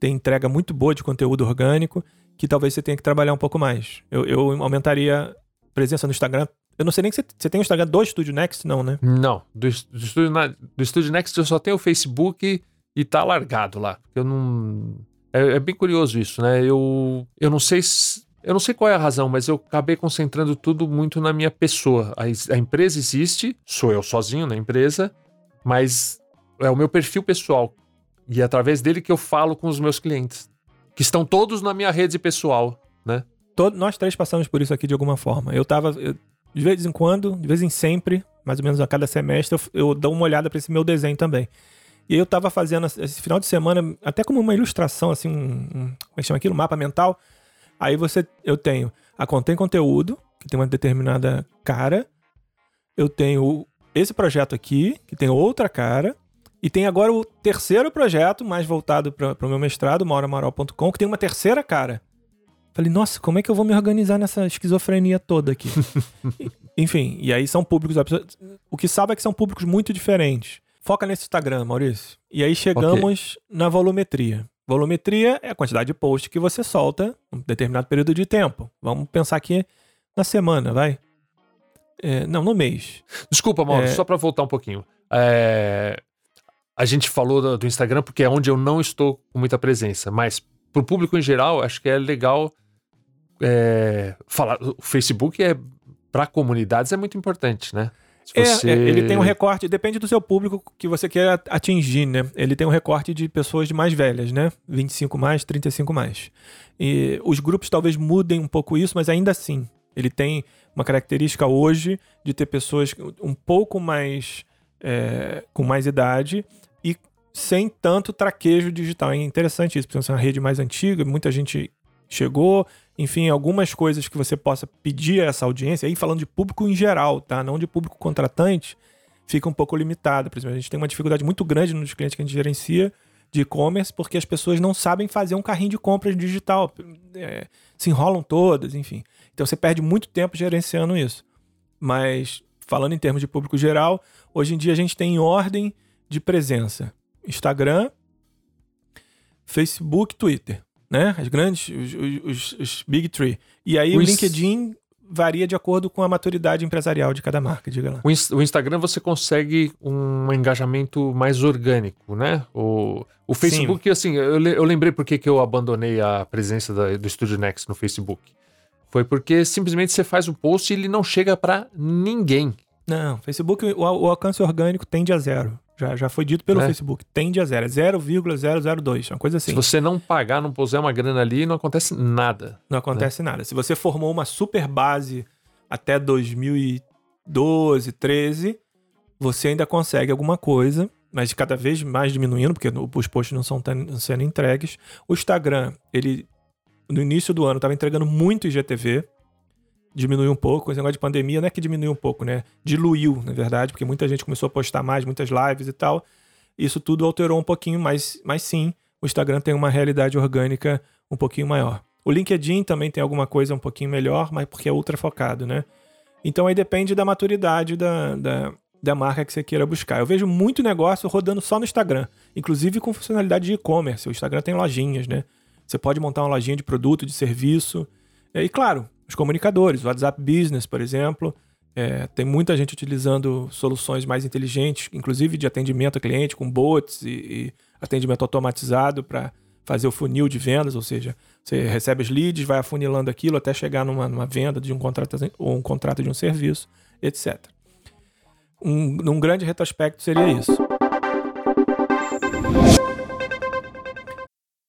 tem entrega muito boa de conteúdo orgânico, que talvez você tenha que trabalhar um pouco mais. Eu, eu aumentaria a presença no Instagram. Eu não sei nem se você, você tem o Instagram do Studio Next, não, né? Não, do, do, Studio, do Studio Next eu só tenho o Facebook e tá largado lá. Eu não. É, é, bem curioso isso, né? Eu, eu não sei se, eu não sei qual é a razão, mas eu acabei concentrando tudo muito na minha pessoa. A, a, empresa existe, sou eu sozinho na empresa, mas é o meu perfil pessoal. E é através dele que eu falo com os meus clientes, que estão todos na minha rede pessoal, né? Todo, nós três passamos por isso aqui de alguma forma. Eu tava. Eu, de vez em quando, de vez em sempre, mais ou menos a cada semestre, eu, eu dou uma olhada para esse meu desenho também. E aí eu tava fazendo esse final de semana, até como uma ilustração, assim, um, um como é que chama aquilo? Um mapa mental Aí você, eu tenho a Contém Conteúdo, que tem uma determinada cara. Eu tenho esse projeto aqui, que tem outra cara. E tem agora o terceiro projeto, mais voltado para o meu mestrado, mauramaral.com, que tem uma terceira cara. Falei, nossa, como é que eu vou me organizar nessa esquizofrenia toda aqui? Enfim, e aí são públicos. O que sabe é que são públicos muito diferentes. Foca nesse Instagram, Maurício. E aí chegamos okay. na volumetria. Volumetria é a quantidade de post que você solta em um determinado período de tempo. Vamos pensar aqui na semana, vai? É, não, no mês. Desculpa, Mauro, é... só para voltar um pouquinho. É... A gente falou do, do, Instagram porque é onde eu não estou com muita presença, mas para o público em geral, acho que é legal é, falar. O Facebook é para comunidades é muito importante, né? Você... É, é, ele tem um recorte, depende do seu público que você quer atingir, né? Ele tem um recorte de pessoas de mais velhas, né? 25 mais, 35 mais. E os grupos talvez mudem um pouco isso, mas ainda assim, ele tem uma característica hoje de ter pessoas um pouco mais é, com mais idade e sem tanto traquejo digital. É interessante isso, porque é uma rede mais antiga, muita gente chegou, enfim, algumas coisas que você possa pedir a essa audiência, aí falando de público em geral, tá? Não de público contratante, fica um pouco limitado. Por exemplo, a gente tem uma dificuldade muito grande nos clientes que a gente gerencia de e-commerce, porque as pessoas não sabem fazer um carrinho de compras digital. É, se enrolam todas, enfim. Então você perde muito tempo gerenciando isso. Mas, falando em termos de público geral, hoje em dia a gente tem em ordem de presença Instagram, Facebook, Twitter né? As grandes, os, os, os Big Three. E aí o, o LinkedIn varia de acordo com a maturidade empresarial de cada marca, diga lá. O, Instagram você consegue um engajamento mais orgânico, né? O, o Facebook, Sim. assim, eu, eu lembrei porque que eu abandonei a presença da, do Studio Next no Facebook. Foi porque simplesmente você faz um post e ele não chega para ninguém. Não, Facebook, o, o alcance orgânico tende a zero. Já, já foi dito pelo é. Facebook. Tende a zero. É 0,002. Uma coisa assim. Se você não pagar, não puser uma grana ali, não acontece nada. Não acontece né? nada. Se você formou uma super base até 2012, 13, você ainda consegue alguma coisa, mas cada vez mais diminuindo, porque os posts não estão sendo entregues. O Instagram, ele no início do ano estava entregando muito IGTV, diminuiu um pouco. Esse negócio de pandemia não é que diminuiu um pouco, né? Diluiu, na verdade, porque muita gente começou a postar mais, muitas lives e tal. Isso tudo alterou um pouquinho, mas, mas sim, o Instagram tem uma realidade orgânica um pouquinho maior. O LinkedIn também tem alguma coisa um pouquinho melhor, mas porque é ultra focado, né? Então aí depende da maturidade da, da, da marca que você queira buscar. Eu vejo muito negócio rodando só no Instagram, inclusive com funcionalidade de e-commerce. O Instagram tem lojinhas, né? Você pode montar uma lojinha de produto, de serviço. E claro, os comunicadores, o WhatsApp Business, por exemplo. É, tem muita gente utilizando soluções mais inteligentes, inclusive de atendimento a cliente, com bots e, e atendimento automatizado para fazer o funil de vendas, ou seja, você recebe os leads, vai afunilando aquilo até chegar numa, numa venda de um contrato ou um contrato de um serviço, etc. Um, num grande retrospecto seria isso.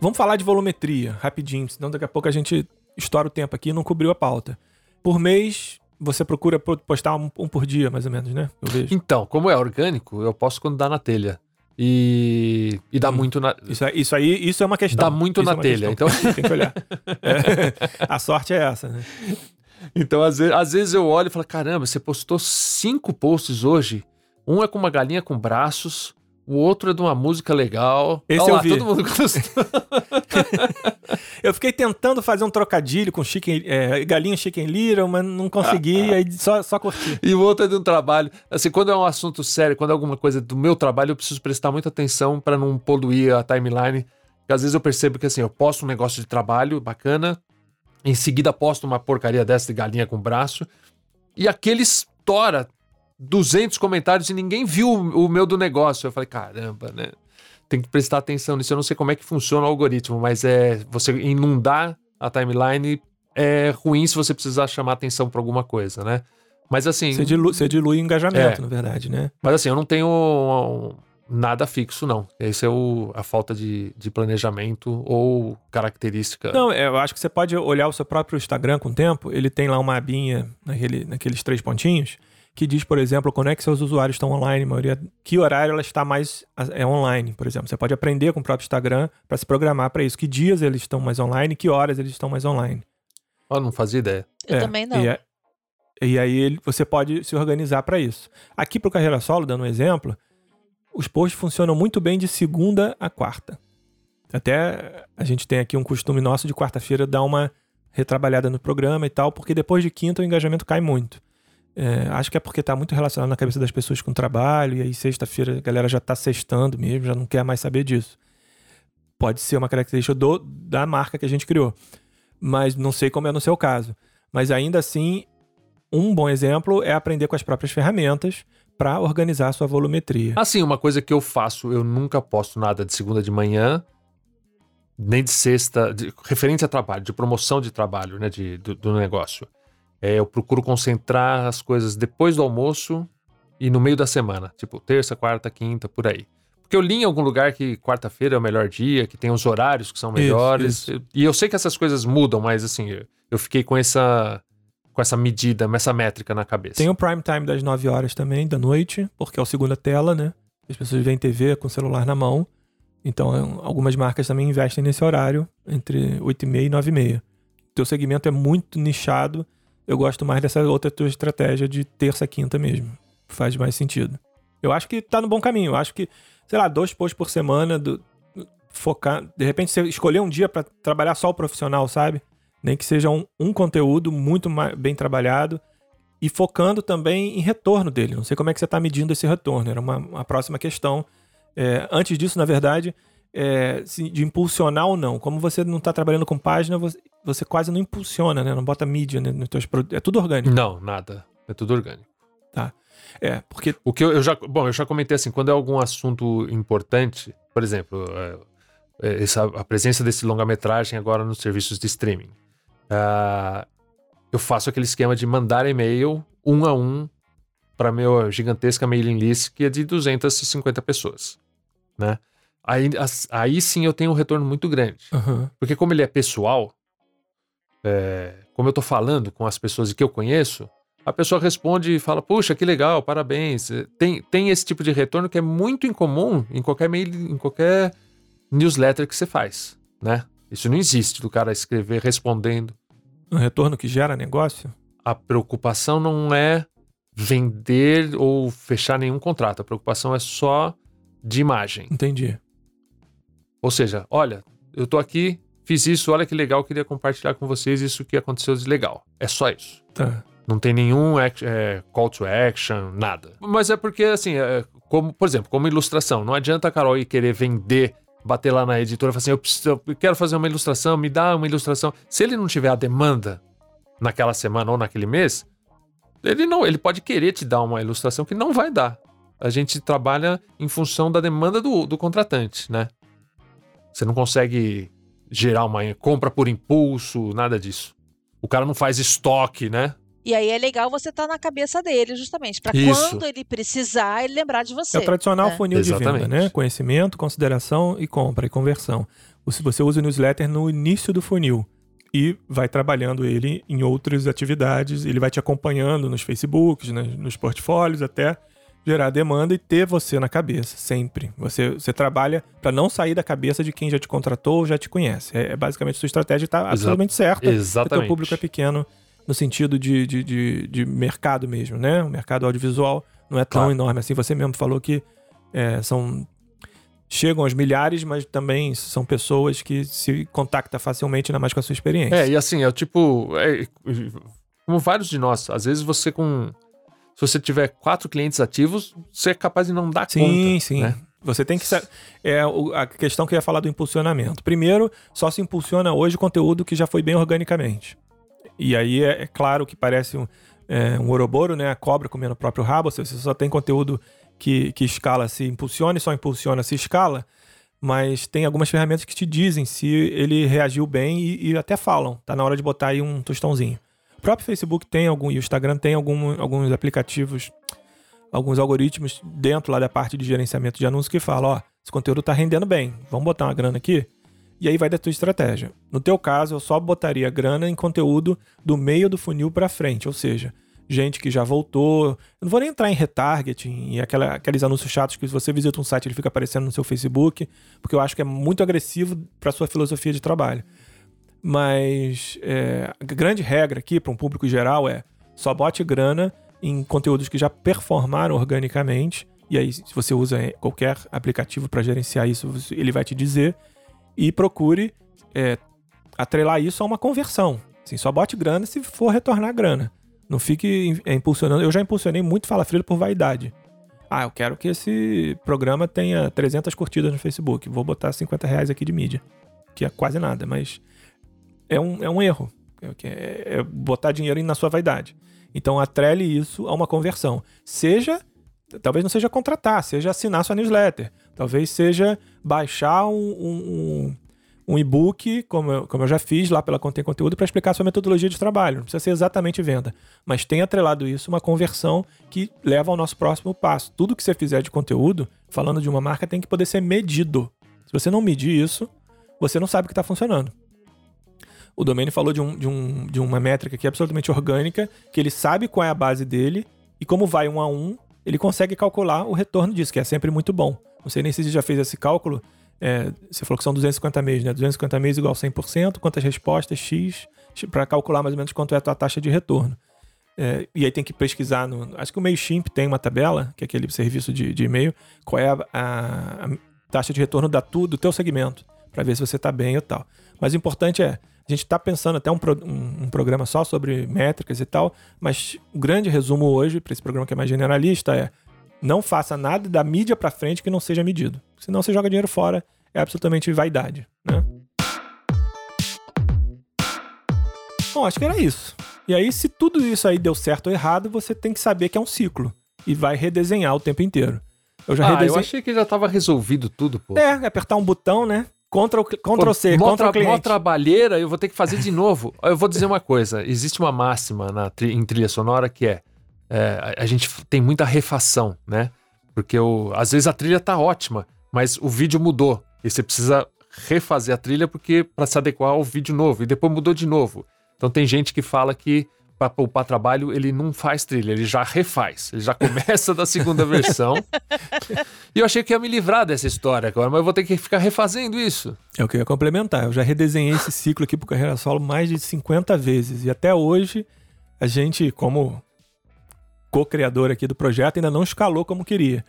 Vamos falar de volumetria, rapidinho, senão daqui a pouco a gente estoura o tempo aqui e não cobriu a pauta. Por mês, você procura postar um, um por dia, mais ou menos, né? Eu vejo. Então, como é orgânico, eu posto quando dá na telha. E, e dá hum. muito na. Isso, é, isso aí, isso é uma questão. Dá muito isso na é telha. Então... Tem que olhar. É, a sorte é essa, né? Então, às vezes, às vezes eu olho e falo: caramba, você postou cinco posts hoje. Um é com uma galinha com braços, o outro é de uma música legal. Esse Olha eu lá, vi. todo mundo gostou. eu fiquei tentando fazer um trocadilho com chicken, é, galinha chicken little, mas não consegui, ah, aí só, só curti. E o outro é de um trabalho. Assim, quando é um assunto sério, quando é alguma coisa do meu trabalho, eu preciso prestar muita atenção para não poluir a timeline. Porque às vezes eu percebo que assim, eu posto um negócio de trabalho bacana, em seguida posto uma porcaria dessa de galinha com braço, e aquele estoura 200 comentários e ninguém viu o meu do negócio. Eu falei, caramba, né? Tem que prestar atenção nisso. Eu não sei como é que funciona o algoritmo, mas é você inundar a timeline é ruim se você precisar chamar atenção para alguma coisa, né? Mas assim. Você dilui, você dilui o engajamento, é, na verdade, né? Mas assim, eu não tenho nada fixo, não. Esse é o, a falta de, de planejamento ou característica. Não, é, eu acho que você pode olhar o seu próprio Instagram com o tempo. Ele tem lá uma abinha naquele, naqueles três pontinhos que diz, por exemplo, quando é que seus usuários estão online, maioria, que horário ela está mais é online, por exemplo. Você pode aprender com o próprio Instagram para se programar para isso. Que dias eles estão mais online, que horas eles estão mais online. Oh, não fazia ideia. Eu é, também não. E, é, e aí você pode se organizar para isso. Aqui para o Carreira Solo, dando um exemplo, os posts funcionam muito bem de segunda a quarta. Até a gente tem aqui um costume nosso de quarta-feira dar uma retrabalhada no programa e tal, porque depois de quinta o engajamento cai muito. É, acho que é porque tá muito relacionado na cabeça das pessoas com o trabalho, e aí sexta-feira a galera já tá sextando mesmo, já não quer mais saber disso. Pode ser uma característica do, da marca que a gente criou. Mas não sei como é no seu caso. Mas ainda assim, um bom exemplo é aprender com as próprias ferramentas para organizar a sua volumetria. Assim, uma coisa que eu faço, eu nunca posto nada de segunda de manhã, nem de sexta, de, referente a trabalho, de promoção de trabalho, né, de, do, do negócio. É, eu procuro concentrar as coisas depois do almoço e no meio da semana, tipo terça, quarta, quinta, por aí. Porque eu li em algum lugar que quarta-feira é o melhor dia, que tem os horários que são melhores. Isso, isso. E eu sei que essas coisas mudam, mas assim, eu fiquei com essa com essa medida, essa métrica na cabeça. Tem o prime time das 9 horas também, da noite, porque é o segunda tela, né? As pessoas veem TV com o celular na mão. Então, algumas marcas também investem nesse horário, entre 8 e meia e 9 e meia. O teu segmento é muito nichado eu gosto mais dessa outra tua estratégia de terça quinta mesmo. Faz mais sentido. Eu acho que tá no bom caminho. Eu acho que, sei lá, dois posts por semana, do, focar. De repente, você escolher um dia para trabalhar só o profissional, sabe? Nem que seja um, um conteúdo muito mais, bem trabalhado e focando também em retorno dele. Não sei como é que você está medindo esse retorno. Era uma, uma próxima questão. É, antes disso, na verdade, é, de impulsionar ou não. Como você não está trabalhando com página, você, você, quase não impulsiona, né? Não bota mídia né, nos teus produtos. É tudo orgânico. Não, nada. É tudo orgânico. Tá. É, porque. O que eu, eu, já. Bom, eu já comentei assim, quando é algum assunto importante, por exemplo, é, é essa, a presença desse longa-metragem agora nos serviços de streaming. Uh, eu faço aquele esquema de mandar e-mail um a um para meu gigantesca mailing list que é de 250 pessoas, né? Aí, aí sim eu tenho um retorno muito grande. Uhum. Porque como ele é pessoal, é, como eu tô falando com as pessoas que eu conheço, a pessoa responde e fala, puxa, que legal, parabéns. Tem, tem esse tipo de retorno que é muito incomum em qualquer mail, em qualquer newsletter que você faz, né? Isso não existe, do cara escrever respondendo. Um retorno que gera negócio? A preocupação não é vender ou fechar nenhum contrato. A preocupação é só de imagem. Entendi. Ou seja, olha, eu tô aqui, fiz isso, olha que legal, queria compartilhar com vocês isso que aconteceu de legal. É só isso. Tá. Não tem nenhum é, call to action, nada. Mas é porque, assim, é, como, por exemplo, como ilustração, não adianta a Carol ir querer vender bater lá na editora e falar assim: eu, preciso, eu quero fazer uma ilustração, me dá uma ilustração. Se ele não tiver a demanda naquela semana ou naquele mês, ele não, ele pode querer te dar uma ilustração que não vai dar. A gente trabalha em função da demanda do, do contratante, né? Você não consegue gerar uma compra por impulso, nada disso. O cara não faz estoque, né? E aí é legal você estar tá na cabeça dele, justamente, para quando ele precisar, ele lembrar de você. É o tradicional né? funil Exatamente. de venda, né? Conhecimento, consideração e compra e conversão. Se você usa o newsletter no início do funil e vai trabalhando ele em outras atividades, ele vai te acompanhando nos Facebooks, né, nos portfólios, até gerar demanda e ter você na cabeça, sempre. Você, você trabalha para não sair da cabeça de quem já te contratou ou já te conhece. É, é basicamente a sua estratégia está absolutamente certa. Exatamente. O público é pequeno no sentido de, de, de, de, mercado mesmo, né? O mercado audiovisual não é tão claro. enorme assim. Você mesmo falou que é, são chegam aos milhares, mas também são pessoas que se contactam facilmente, ainda mais com a sua experiência. É, e assim, é o tipo. É, como vários de nós, às vezes você com. Se você tiver quatro clientes ativos, você é capaz de não dar sim, conta. Sim, sim. Né? Você tem que. É a questão que eu ia falar do impulsionamento. Primeiro, só se impulsiona hoje conteúdo que já foi bem organicamente. E aí é, é claro que parece um, é, um oroboro, né? A cobra comendo o próprio rabo. Se você só tem conteúdo que, que escala se impulsiona e só impulsiona se escala, mas tem algumas ferramentas que te dizem se ele reagiu bem e, e até falam. Tá na hora de botar aí um tostãozinho. Próprio Facebook tem algum, e o Instagram tem algum, alguns aplicativos, alguns algoritmos dentro lá da parte de gerenciamento de anúncios que falam, ó, esse conteúdo tá rendendo bem, vamos botar uma grana aqui? E aí vai da tua estratégia. No teu caso, eu só botaria grana em conteúdo do meio do funil para frente, ou seja, gente que já voltou. Eu não vou nem entrar em retargeting e aquela, aqueles anúncios chatos que se você visita um site ele fica aparecendo no seu Facebook, porque eu acho que é muito agressivo para sua filosofia de trabalho. Mas é, a grande regra aqui para um público geral é só bote grana em conteúdos que já performaram organicamente. E aí, se você usa qualquer aplicativo para gerenciar isso, ele vai te dizer. E procure é, atrelar isso a uma conversão. Assim, só bote grana se for retornar grana. Não fique é, impulsionando. Eu já impulsionei muito Fala Frilo por vaidade. Ah, eu quero que esse programa tenha 300 curtidas no Facebook. Vou botar 50 reais aqui de mídia. Que é quase nada, mas é um, é um erro. É, é, é botar dinheiro na sua vaidade. Então atrele isso a uma conversão. Seja, talvez não seja contratar, seja assinar sua newsletter. Talvez seja baixar um, um, um e-book, como eu, como eu já fiz lá pela Contém Conteúdo, para explicar sua metodologia de trabalho. Não precisa ser exatamente venda. Mas tem atrelado isso uma conversão que leva ao nosso próximo passo. Tudo que você fizer de conteúdo, falando de uma marca, tem que poder ser medido. Se você não medir isso, você não sabe o que está funcionando. O Domênio falou de, um, de, um, de uma métrica que é absolutamente orgânica, que ele sabe qual é a base dele e como vai um a um, ele consegue calcular o retorno disso, que é sempre muito bom. Não sei nem se você já fez esse cálculo, é, você falou que são 250 meses, né? 250 meses igual 100%, quantas respostas, X, para calcular mais ou menos quanto é a tua taxa de retorno. É, e aí tem que pesquisar no. Acho que o MailChimp tem uma tabela, que é aquele serviço de, de e-mail, qual é a, a, a, taxa de retorno da tu, do teu segmento, para ver se você está bem ou tal. Mas o importante é, a gente está pensando até um, pro, um, um, programa só sobre métricas e tal, mas o grande resumo hoje, para esse programa que é mais generalista, é não faça nada da mídia para frente que não seja medido. Senão você joga dinheiro fora, é absolutamente vaidade, né? Bom, acho que era isso. E aí, se tudo isso aí deu certo ou errado, você tem que saber que é um ciclo. E vai redesenhar o tempo inteiro. Eu já ah, redesenhei... eu achei que já estava resolvido tudo, pô. É, apertar um botão, né? Ctrl, Ctrl C, Ctrl tra cliente. Mó trabalheira, eu vou ter que fazer de novo. Eu vou dizer uma coisa. Existe uma máxima na em trilha sonora que é é, a gente tem muita refação, né? Porque o, às vezes a trilha tá ótima, mas o vídeo mudou. E você precisa refazer a trilha porque para se adequar ao vídeo novo. E depois mudou de novo. Então tem gente que fala que para poupar trabalho ele não faz trilha, ele já refaz. Ele já começa da segunda versão. e eu achei que ia me livrar dessa história agora, mas eu vou ter que ficar refazendo isso. É o que eu ia complementar. Eu já redesenhei esse ciclo aqui pro Carreira Solo mais de 50 vezes. E até hoje a gente, como co-criador aqui do projeto, ainda não escalou como queria.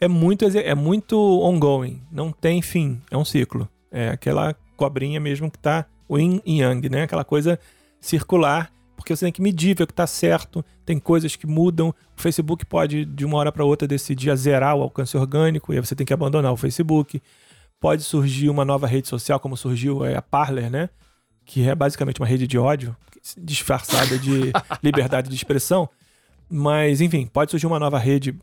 É muito, é muito ongoing, não tem fim, é um ciclo. É aquela cobrinha mesmo que tá o yin e yang, né? Aquela coisa circular, porque você tem que medir, ver o que tá certo, tem coisas que mudam. O Facebook pode, de uma hora para outra, decidir a zerar o alcance orgânico, e aí você tem que abandonar o Facebook. pode surgir uma nova rede social, como surgiu é, a Parler, né? Que é basicamente uma rede de ódio, disfarçada de liberdade de expressão. Mas, enfim, pode surgir uma nova rede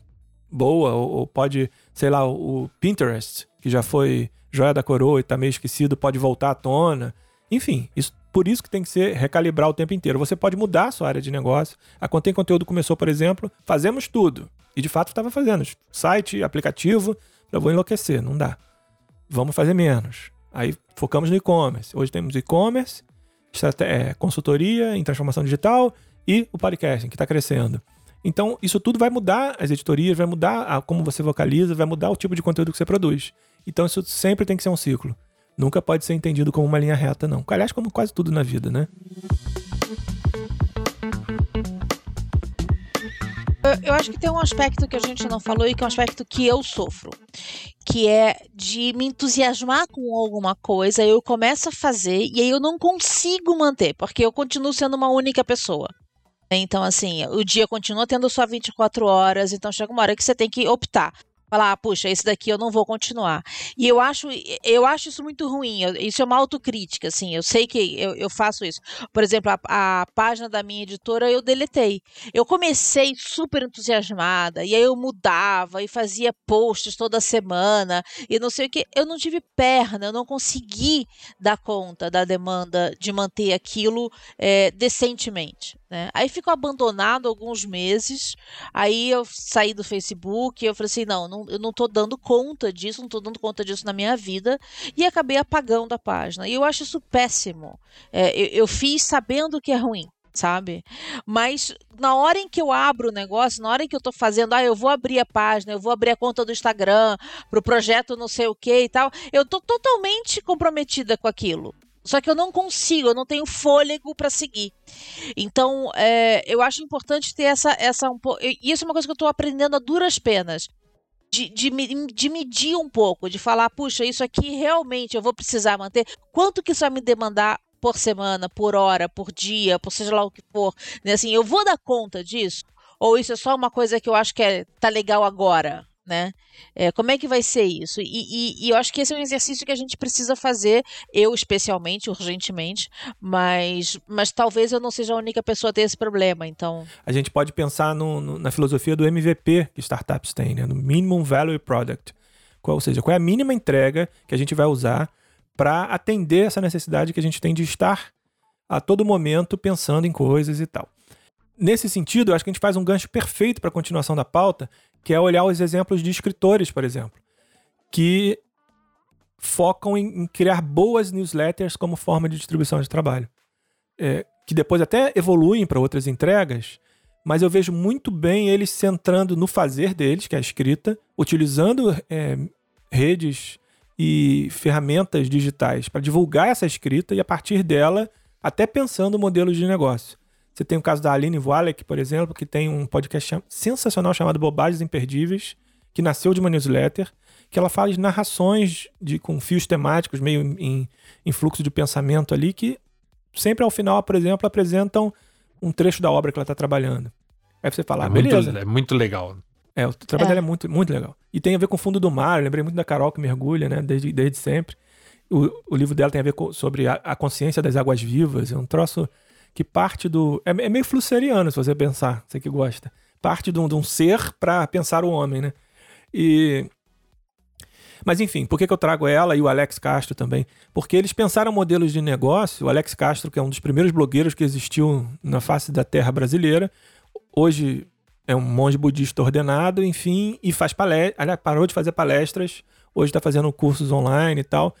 boa, ou, ou pode, sei lá, o Pinterest, que já foi joia da coroa e tá meio esquecido, pode voltar à tona. Enfim, isso, por isso que tem que ser recalibrar o tempo inteiro. Você pode mudar a sua área de negócio. A Contém Conteúdo começou, por exemplo, fazemos tudo. E de fato estava fazendo. Site, aplicativo, eu vou enlouquecer, não dá. Vamos fazer menos. Aí focamos no e-commerce. Hoje temos e-commerce, é, consultoria em transformação digital e o podcasting, que está crescendo. Então, isso tudo vai mudar as editorias, vai mudar como você vocaliza, vai mudar o tipo de conteúdo que você produz. Então, isso sempre tem que ser um ciclo. Nunca pode ser entendido como uma linha reta, não. Aliás, como quase tudo na vida, né? Eu acho que tem um aspecto que a gente não falou e que é um aspecto que eu sofro, que é de me entusiasmar com alguma coisa, eu começo a fazer e aí eu não consigo manter, porque eu continuo sendo uma única pessoa. Então, assim, o dia continua tendo só 24 horas, então chega uma hora que você tem que optar falar, ah, puxa, esse daqui eu não vou continuar. E eu acho, eu acho isso muito ruim. Eu, isso é uma autocrítica, assim. Eu sei que eu, eu faço isso. Por exemplo, a, a, página da minha editora eu deletei. Eu comecei super entusiasmada, e aí eu mudava e fazia posts toda semana e não sei o que. Eu não tive perna, eu não consegui dar conta da demanda de manter aquilo é, decentemente. Né? Aí ficou abandonado alguns meses. Aí eu saí do Facebook. Eu falei assim: não, não eu não estou dando conta disso, não estou dando conta disso na minha vida. E acabei apagando a página. E eu acho isso péssimo. É, eu, eu fiz sabendo que é ruim sabe? Mas na hora em que eu abro o negócio, na hora em que eu estou fazendo, ah, eu vou abrir a página, eu vou abrir a conta do Instagram para o projeto não sei o que e tal, eu estou totalmente comprometida com aquilo. Só que eu não consigo, eu não tenho fôlego para seguir. Então, é, eu acho importante ter essa. essa um. E isso é uma coisa que eu estou aprendendo a duras penas. De, de, de, medir um pouco, de falar, puxa, isso aqui realmente eu vou precisar manter. Quanto que isso vai me demandar por semana, por hora, por dia, por seja lá o que for? Né? Assim, eu vou dar conta disso? Ou isso é só uma coisa que eu acho que é, tá legal agora? Né? É, como é que vai ser isso? E, e, e, eu acho que esse é um exercício que a gente precisa fazer, eu especialmente, urgentemente, mas, mas talvez eu não seja a única pessoa a ter esse problema, então... A gente pode pensar no, no, na filosofia do MVP que startups têm, né? No Minimum Value Product. Qual, ou seja, qual é a mínima entrega que a gente vai usar para atender essa necessidade que a gente tem de estar a todo momento pensando em coisas e tal. Nesse sentido, eu acho que a gente faz um gancho perfeito para a continuação da pauta, que é olhar os exemplos de escritores, por exemplo, que focam em, em criar boas newsletters como forma de distribuição de trabalho. É, que depois até evoluem para outras entregas, mas eu vejo muito bem eles centrando no fazer deles, que é a escrita, utilizando é, redes e ferramentas digitais para divulgar essa escrita e a partir dela até pensando modelos de negócio. Você tem o caso da Aline Wallach, por exemplo, que tem um podcast sensacional chamado Bobagens Imperdíveis, que nasceu de uma newsletter, que ela faz narrações de, com fios temáticos, meio em, em fluxo de pensamento ali, que sempre ao final, por exemplo, apresentam um trecho da obra que ela está trabalhando. Aí você fala, é ah, beleza. Muito, é muito legal. É, o trabalho é. dela é muito, muito legal. E tem a ver com o fundo do mar, eu lembrei muito da Carol que mergulha, né, desde, desde sempre. O, o livro dela tem a ver com, sobre a, a consciência das águas vivas, é um troço que parte do. É, é meio flusseriano, se você pensar, você que gosta. Parte de um, de um ser para pensar o homem, né? E. Mas enfim, por que, que eu trago ela e o Alex Castro também? Porque eles pensaram modelos de negócio. O Alex Castro, que é um dos primeiros blogueiros que existiu na face da terra brasileira, hoje é um monge budista ordenado, enfim, e faz palestras. Parou de fazer palestras, hoje está fazendo cursos online e tal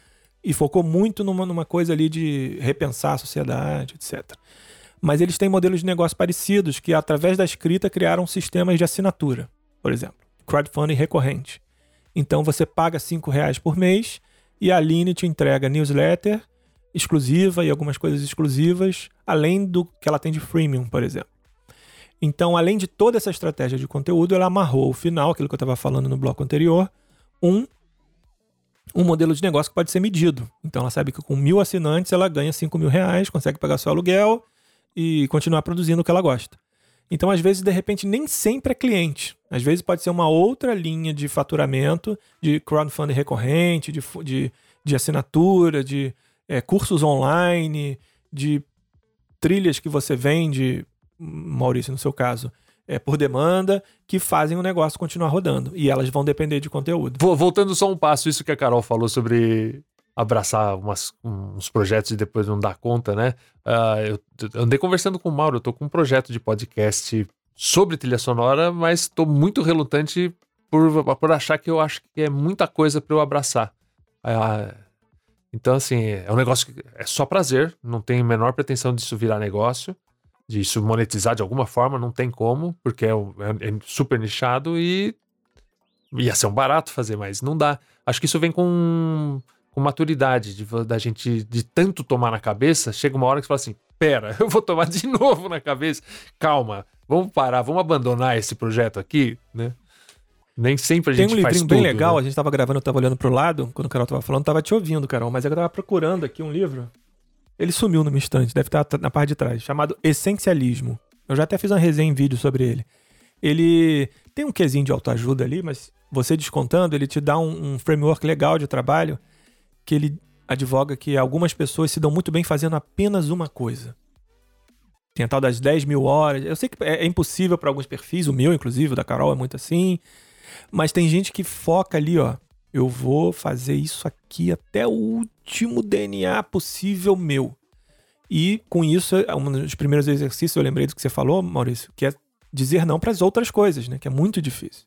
e focou muito numa, numa coisa ali de repensar a sociedade, etc. Mas eles têm modelos de negócio parecidos que, através da escrita, criaram sistemas de assinatura, por exemplo, crowdfunding recorrente. Então você paga cinco reais por mês e a Aline te entrega newsletter exclusiva e algumas coisas exclusivas, além do que ela tem de freemium, por exemplo. Então, além de toda essa estratégia de conteúdo, ela amarrou o final, aquilo que eu estava falando no bloco anterior, um um modelo de negócio que pode ser medido. Então ela sabe que com mil assinantes ela ganha cinco mil reais, consegue pagar seu aluguel e continuar produzindo o que ela gosta. Então, às vezes, de repente, nem sempre é cliente. Às vezes pode ser uma outra linha de faturamento, de crowdfunding recorrente, de, de, de assinatura, de é, cursos online, de trilhas que você vende, Maurício, no seu caso, é, por demanda, que fazem o negócio continuar rodando. E elas vão depender de conteúdo. Voltando só um passo, isso que a Carol falou sobre abraçar umas, uns projetos e depois não dar conta, né? Uh, eu andei conversando com o Mauro, eu tô com um projeto de podcast sobre trilha sonora, mas estou muito relutante por, por achar que eu acho que é muita coisa para eu abraçar. Uh, então, assim, é um negócio que é só prazer, não tem a menor pretensão disso virar negócio, disso monetizar de alguma forma, não tem como, porque é, é, é super nichado e ia ser um barato fazer, mas não dá. Acho que isso vem com com maturidade, de, da gente de tanto tomar na cabeça, chega uma hora que você fala assim: pera, eu vou tomar de novo na cabeça. Calma, vamos parar, vamos abandonar esse projeto aqui, né? Nem sempre a gente Tem um faz livrinho bem legal, né? a gente tava gravando, eu tava olhando pro lado, quando o Carol tava falando, tava te ouvindo, Carol, mas eu tava procurando aqui um livro. Ele sumiu numa instante, deve estar na parte de trás, chamado Essencialismo. Eu já até fiz uma resenha em vídeo sobre ele. Ele tem um quesinho de autoajuda ali, mas você descontando, ele te dá um, um framework legal de trabalho que ele advoga que algumas pessoas se dão muito bem fazendo apenas uma coisa. Tem a tal das 10 mil horas. Eu sei que é, é impossível para alguns perfis, o meu, inclusive, o da Carol, é muito assim. Mas tem gente que foca ali, ó. Eu vou fazer isso aqui até o último DNA possível meu. E com isso, um dos primeiros exercícios, eu lembrei do que você falou, Maurício, que é dizer não para as outras coisas, né? Que é muito difícil.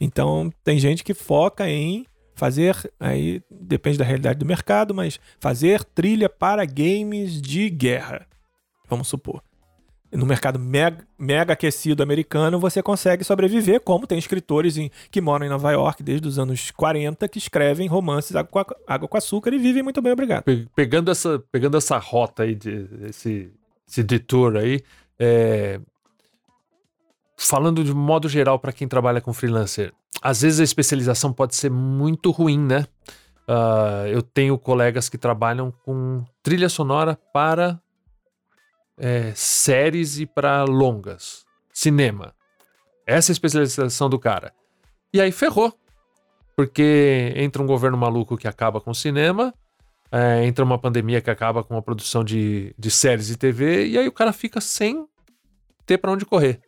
Então, tem gente que foca em fazer, aí depende da realidade do mercado, mas fazer trilha para games de guerra, vamos supor. No mercado mega, mega aquecido americano, você consegue sobreviver, como tem escritores em, que moram em Nova York desde os anos 40 que escrevem romances água com, água com açúcar e vivem muito bem, obrigado. Pegando essa, pegando essa rota aí, de, esse, esse detour aí, é, falando de modo geral para quem trabalha com freelancer, às vezes a especialização pode ser muito ruim, né? Uh, eu tenho colegas que trabalham com trilha sonora para é, séries e para longas, cinema. Essa é a especialização do cara. E aí ferrou. Porque entra um governo maluco que acaba com o cinema, é, entra uma pandemia que acaba com a produção de, de séries e TV, e aí o cara fica sem ter para onde correr.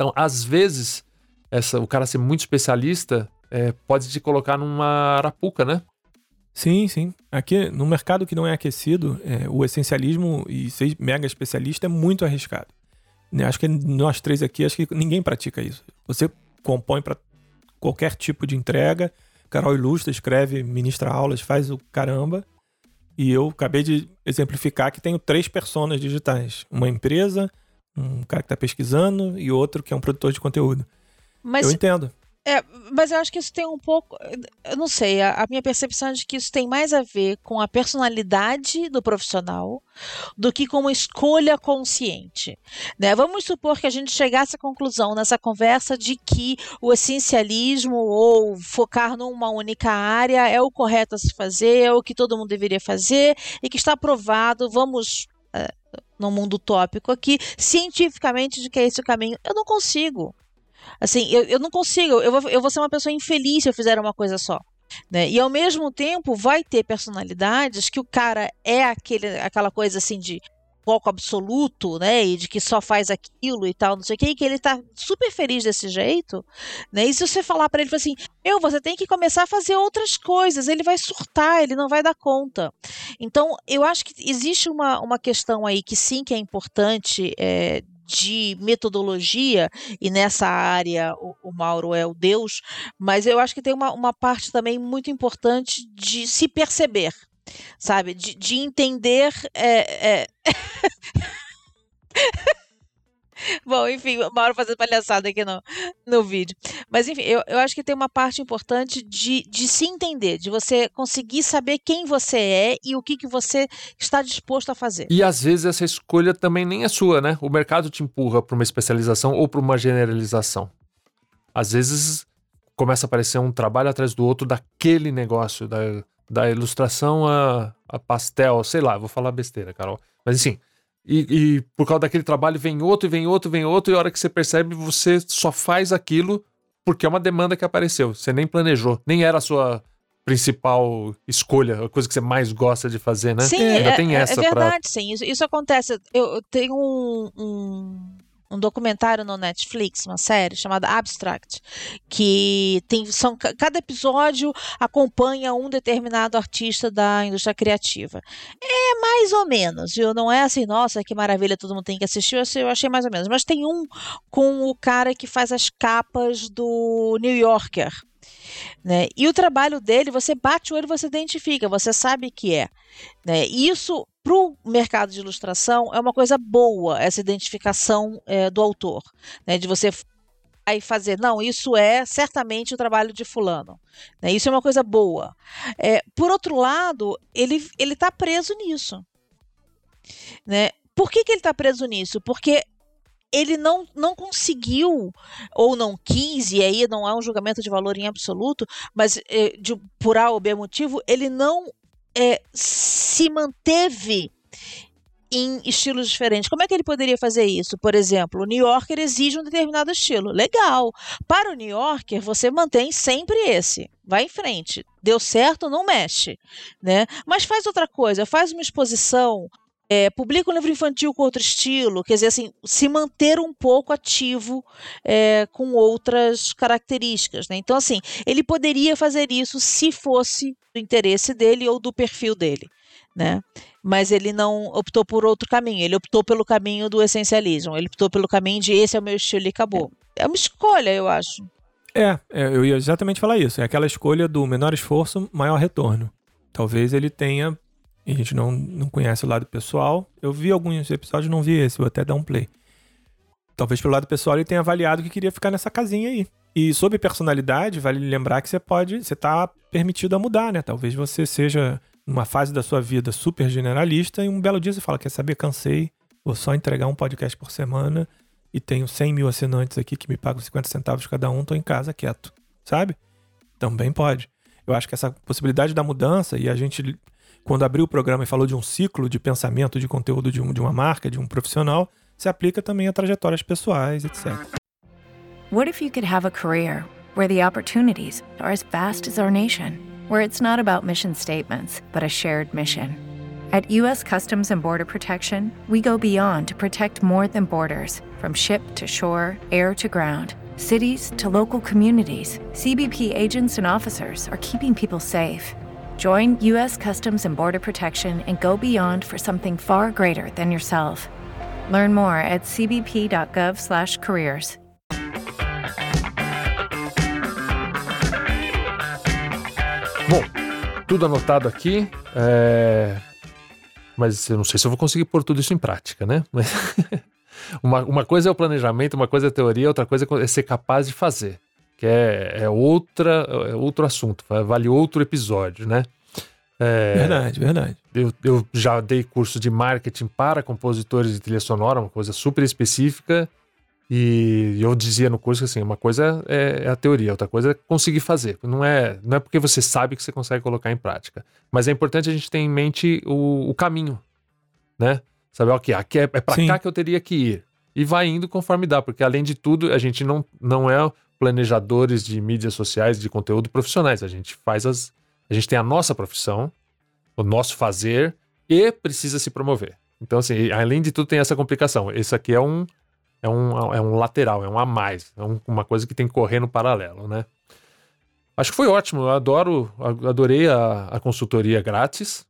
Então, às vezes, essa, o cara ser muito especialista é, pode te colocar numa arapuca, né? Sim, sim. Aqui, no mercado que não é aquecido, é, o essencialismo e ser mega especialista é muito arriscado. Né, acho que nós três aqui, acho que ninguém pratica isso. Você compõe para qualquer tipo de entrega. Carol ilustra, escreve, ministra aulas, faz o caramba. E eu acabei de exemplificar que tenho três personas digitais: uma empresa, um cara que está pesquisando e outro que é um produtor de conteúdo. Mas, eu entendo. É, mas eu acho que isso tem um pouco. Eu não sei, a, a, minha percepção é de que isso tem mais a ver com a personalidade do profissional do que com uma escolha consciente. Né? Vamos supor que a gente chegasse à conclusão nessa conversa de que o essencialismo ou focar numa única área é o correto a se fazer, é o que todo mundo deveria fazer e que está provado. Vamos no mundo utópico aqui, cientificamente, de que é esse o caminho. Eu não consigo. Assim, eu, eu não consigo. Eu vou, eu vou ser uma pessoa infeliz se eu fizer uma coisa só. Né? E ao mesmo tempo vai ter personalidades que o cara é aquele, aquela coisa assim de foco absoluto, né? E de que só faz aquilo e tal, não sei o que, que ele tá super feliz desse jeito, né? E se você falar para ele assim, eu, você tem que começar a fazer outras coisas, ele vai surtar, ele não vai dar conta. Então, eu acho que existe uma, uma questão aí que sim que é importante é, de metodologia, e nessa área o, o, Mauro é o Deus, mas eu acho que tem uma, uma parte também muito importante de se perceber, sabe? De, de entender. É, é... Bom, enfim, Mauro fazendo palhaçada aqui no, no vídeo. Mas, enfim, eu, eu acho que tem uma parte importante de, de se entender, de você conseguir saber quem você é e o que, que você está disposto a fazer. E às vezes essa escolha também nem é sua, né? O mercado te empurra para uma especialização ou para uma generalização. Às vezes começa a aparecer um trabalho atrás do outro daquele negócio, da, da ilustração a, a pastel, sei lá, vou falar besteira, Carol. Mas assim, e, e, por causa daquele trabalho vem outro, vem outro, vem outro, e a hora que você percebe, você só faz aquilo porque é uma demanda que apareceu. Você nem planejou, nem era a sua principal escolha, a coisa que você mais gosta de fazer, né? Sim, Ainda é, tem essa é verdade, pra... sim. Isso, isso acontece. Eu, eu tenho um, um um documentário no Netflix, uma série chamada Abstract, que tem são cada episódio acompanha um determinado artista da indústria criativa. É mais ou menos, viu? Não é assim, nossa, que maravilha, todo mundo tem que assistir. Eu achei mais ou menos, mas tem um com o cara que faz as capas do New Yorker. Né? E o trabalho dele, você bate o olho, você identifica, você sabe que é. Né? Isso para o mercado de ilustração é uma coisa boa essa identificação é, do autor, né? de você aí fazer, não, isso é certamente o trabalho de fulano. Né? Isso é uma coisa boa. É, por outro lado, ele ele está preso nisso. Né? Por que, que ele está preso nisso? Porque ele não, não conseguiu ou não quis, e aí não é um julgamento de valor em absoluto, mas é, de, por A ou B motivo, ele não é, se manteve em estilos diferentes. Como é que ele poderia fazer isso? Por exemplo, o New Yorker exige um determinado estilo. Legal. Para o New Yorker, você mantém sempre esse. Vai em frente. Deu certo, não mexe. Né? Mas faz outra coisa, faz uma exposição. É, publica um livro infantil com outro estilo, quer dizer, assim, se manter um pouco ativo é, com outras características. Né? Então, assim, ele poderia fazer isso se fosse do interesse dele ou do perfil dele, né? Mas ele não optou por outro caminho, ele optou pelo caminho do essencialismo, ele optou pelo caminho de esse é o meu estilo e acabou. É uma escolha, eu acho. É, é eu ia exatamente falar isso. É aquela escolha do menor esforço, maior retorno. Talvez ele tenha. A gente não, não conhece o lado pessoal. Eu vi alguns episódios, não vi esse, vou até dar um play. Talvez pelo lado pessoal ele tenha avaliado que queria ficar nessa casinha aí. E sobre personalidade, vale lembrar que você pode, você está permitido a mudar, né? Talvez você seja numa fase da sua vida super generalista e um belo dia você fala, quer saber, cansei, vou só entregar um podcast por semana e tenho 100 mil assinantes aqui que me pagam 50 centavos cada um, tô em casa quieto, sabe? Também pode. Eu acho que essa possibilidade da mudança, e a gente, quando abriu o programa e falou de um ciclo de pensamento, de conteúdo de, um, de uma marca, de um profissional, se aplica também a trajetórias pessoais, etc. What if you could have a career where the opportunities are as vast as our nation, where it's not about mission statements, but a shared mission? At U.S. Customs and Border Protection, we go beyond to protect more than borders from ship to shore, air to ground. Cities to local communities, CBP agents and officers are keeping people safe. Join U.S. Customs and Border Protection and go beyond for something far greater than yourself. Learn more at cbp.gov/careers. Bom, tudo anotado aqui. É... Mas eu não sei se eu vou conseguir pôr tudo isso em prática, né? Mas uma, uma coisa é o planejamento, uma coisa é teoria, outra coisa é ser capaz de fazer. Que é, é, outra, é outro assunto, vale outro episódio, né? É, verdade, verdade. Eu, eu já dei curso de marketing para compositores de trilha sonora, uma coisa super específica. E eu dizia no curso que assim, uma coisa é, é, a teoria, outra coisa é conseguir fazer. Não é, não é porque você sabe que você consegue colocar em prática. Mas é importante a gente ter em mente o, o caminho, né? Saber, ok, aqui é, é para cá que eu teria que ir. E vai indo conforme dá, porque além de tudo, a gente não, não é planejadores de mídias sociais, de conteúdo profissionais. A gente faz as. A gente tem a nossa profissão, o nosso fazer, e precisa se promover. Então, assim, além de tudo, tem essa complicação. Esse aqui é um é um, é um lateral, é um a mais, é um, uma coisa que tem que correr no paralelo, né? Acho que foi ótimo, eu adoro, adorei a, a consultoria grátis.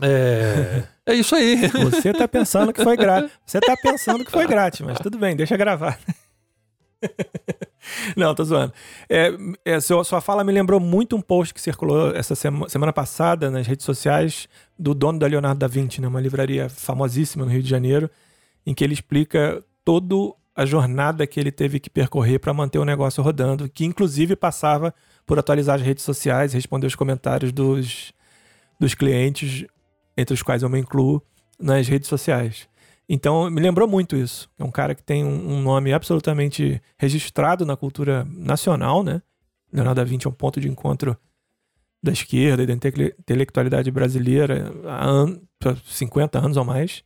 É, é isso aí. Você tá pensando que foi grátis. Você tá pensando que foi grátis, mas tudo bem, deixa gravar. Não, tô zoando. É, é, sua, sua fala me lembrou muito um post que circulou essa sema, semana passada nas redes sociais do dono da Leonardo da Vinci, né, uma livraria famosíssima no Rio de Janeiro, em que ele explica toda a jornada que ele teve que percorrer para manter o negócio rodando, que inclusive passava por atualizar as redes sociais, responder os comentários dos, dos clientes, entre os quais eu me incluo, nas redes sociais. Então, me lembrou muito isso. É um cara que tem um, nome absolutamente registrado na cultura nacional, né? Leonardo da Vinci é um ponto de encontro da esquerda e da intelectualidade brasileira há 50 anos ou mais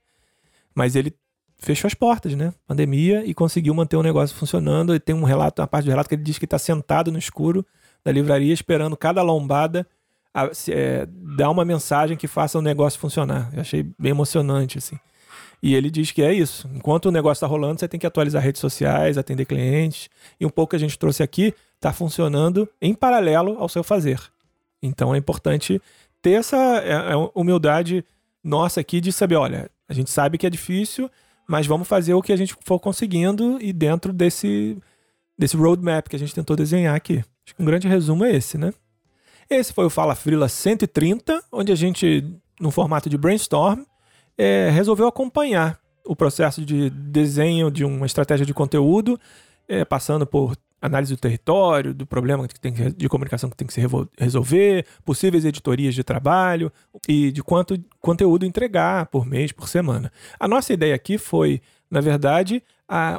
Mas ele fechou as portas, né? Pandemia e conseguiu manter o negócio funcionando. E tem um relato, uma parte do relato que ele diz que está sentado no escuro da livraria esperando cada lombada a, é, dar uma mensagem que faça o negócio funcionar. Eu achei bem emocionante, assim. E ele diz que é isso. Enquanto o negócio está rolando, você tem que atualizar redes sociais, atender clientes. E um pouco que a gente trouxe aqui está funcionando em paralelo ao seu fazer. Então é importante ter essa é, é humildade nossa aqui de saber, olha, a gente sabe que é difícil, mas vamos fazer o que a gente for conseguindo e dentro desse, desse roadmap que a gente tentou desenhar aqui. Acho que um grande resumo é esse, né? Esse foi o Fala Frila 130, onde a gente, no formato de brainstorm, é, resolveu acompanhar o processo de desenho de uma estratégia de conteúdo, é, passando por análise do território, do problema que tem que, de comunicação que tem que se resolver, possíveis editorias de trabalho e de quanto conteúdo entregar por mês, por semana. A nossa ideia aqui foi, na verdade,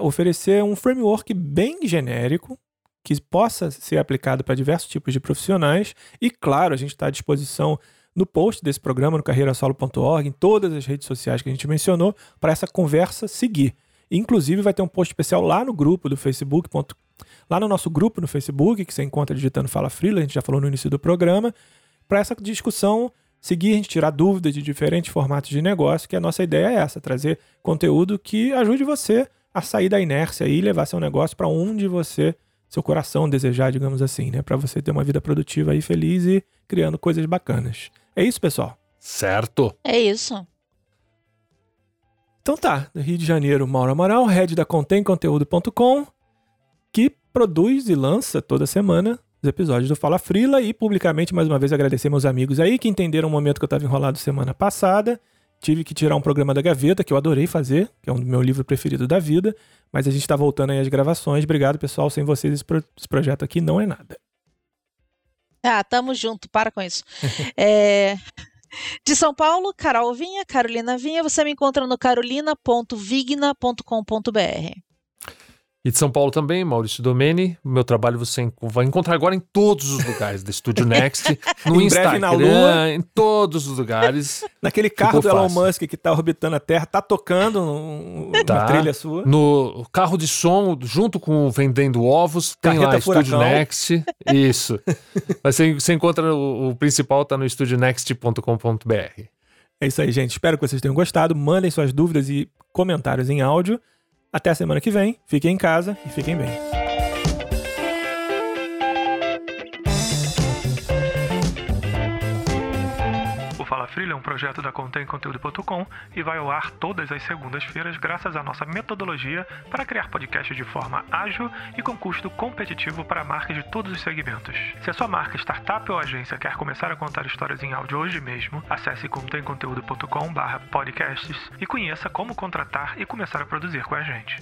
oferecer um framework bem genérico que possa ser aplicado para diversos tipos de profissionais e, claro, a gente está à disposição no post desse programa no carreirasolo.org, em todas as redes sociais que a gente mencionou, para essa conversa seguir. Inclusive, vai ter um post especial lá no grupo do Facebook, lá no nosso grupo no Facebook, que você encontra digitando Fala Frila, a gente já falou no início do programa, para essa discussão seguir, a gente tirar dúvidas de diferentes formatos de negócio, que a nossa ideia é essa, trazer conteúdo que ajude você a sair da inércia e levar seu negócio para onde você, seu coração desejar, digamos assim, né? Para você ter uma vida produtiva e feliz e criando coisas bacanas. É isso, pessoal? Certo. É isso. Então tá, do Rio de Janeiro, Mauro Amaral, head da contemconteúdo.com, que produz e lança toda semana os episódios do Fala Frila e publicamente, mais uma vez, agradecer meus amigos aí que entenderam o momento que eu estava enrolado semana passada. Tive que tirar um programa da gaveta, que eu adorei fazer, que é um do meu livro preferido da vida, mas a gente está voltando aí às gravações. Obrigado, pessoal. Sem vocês, esse, pro esse projeto aqui não é nada. Ah, tamo junto, para com isso. é... De São Paulo, Carol Vinha, Carolina Vinha, você me encontra no carolina.vigna.com.br. E de São Paulo também, Maurício Domene. O meu trabalho você vai encontrar agora em todos os lugares da Studio Next, no em Instagram, na Lua, em todos os lugares. Naquele carro do Elon Musk que tá orbitando a Terra, tá tocando um, tá. uma trilha sua. No carro de som, junto com Vendendo Ovos, tem Carreta lá. Studio Next. Isso. você, você encontra o, o principal, tá no studionext.com.br. É isso aí, gente. Espero que vocês tenham gostado. Mandem suas dúvidas e comentários em áudio. Até a semana que vem. Fiquem em casa e fiquem bem. Freela é um projeto da ContemConteúdo.com e vai ao ar todas as segundas-feiras graças à nossa metodologia para criar podcasts de forma ágil e com custo competitivo para marcas de todos os segmentos. Se a sua marca, startup ou agência quer começar a contar histórias em áudio hoje mesmo, acesse contemconteúdo.com/podcasts e conheça como contratar e começar a produzir com a gente.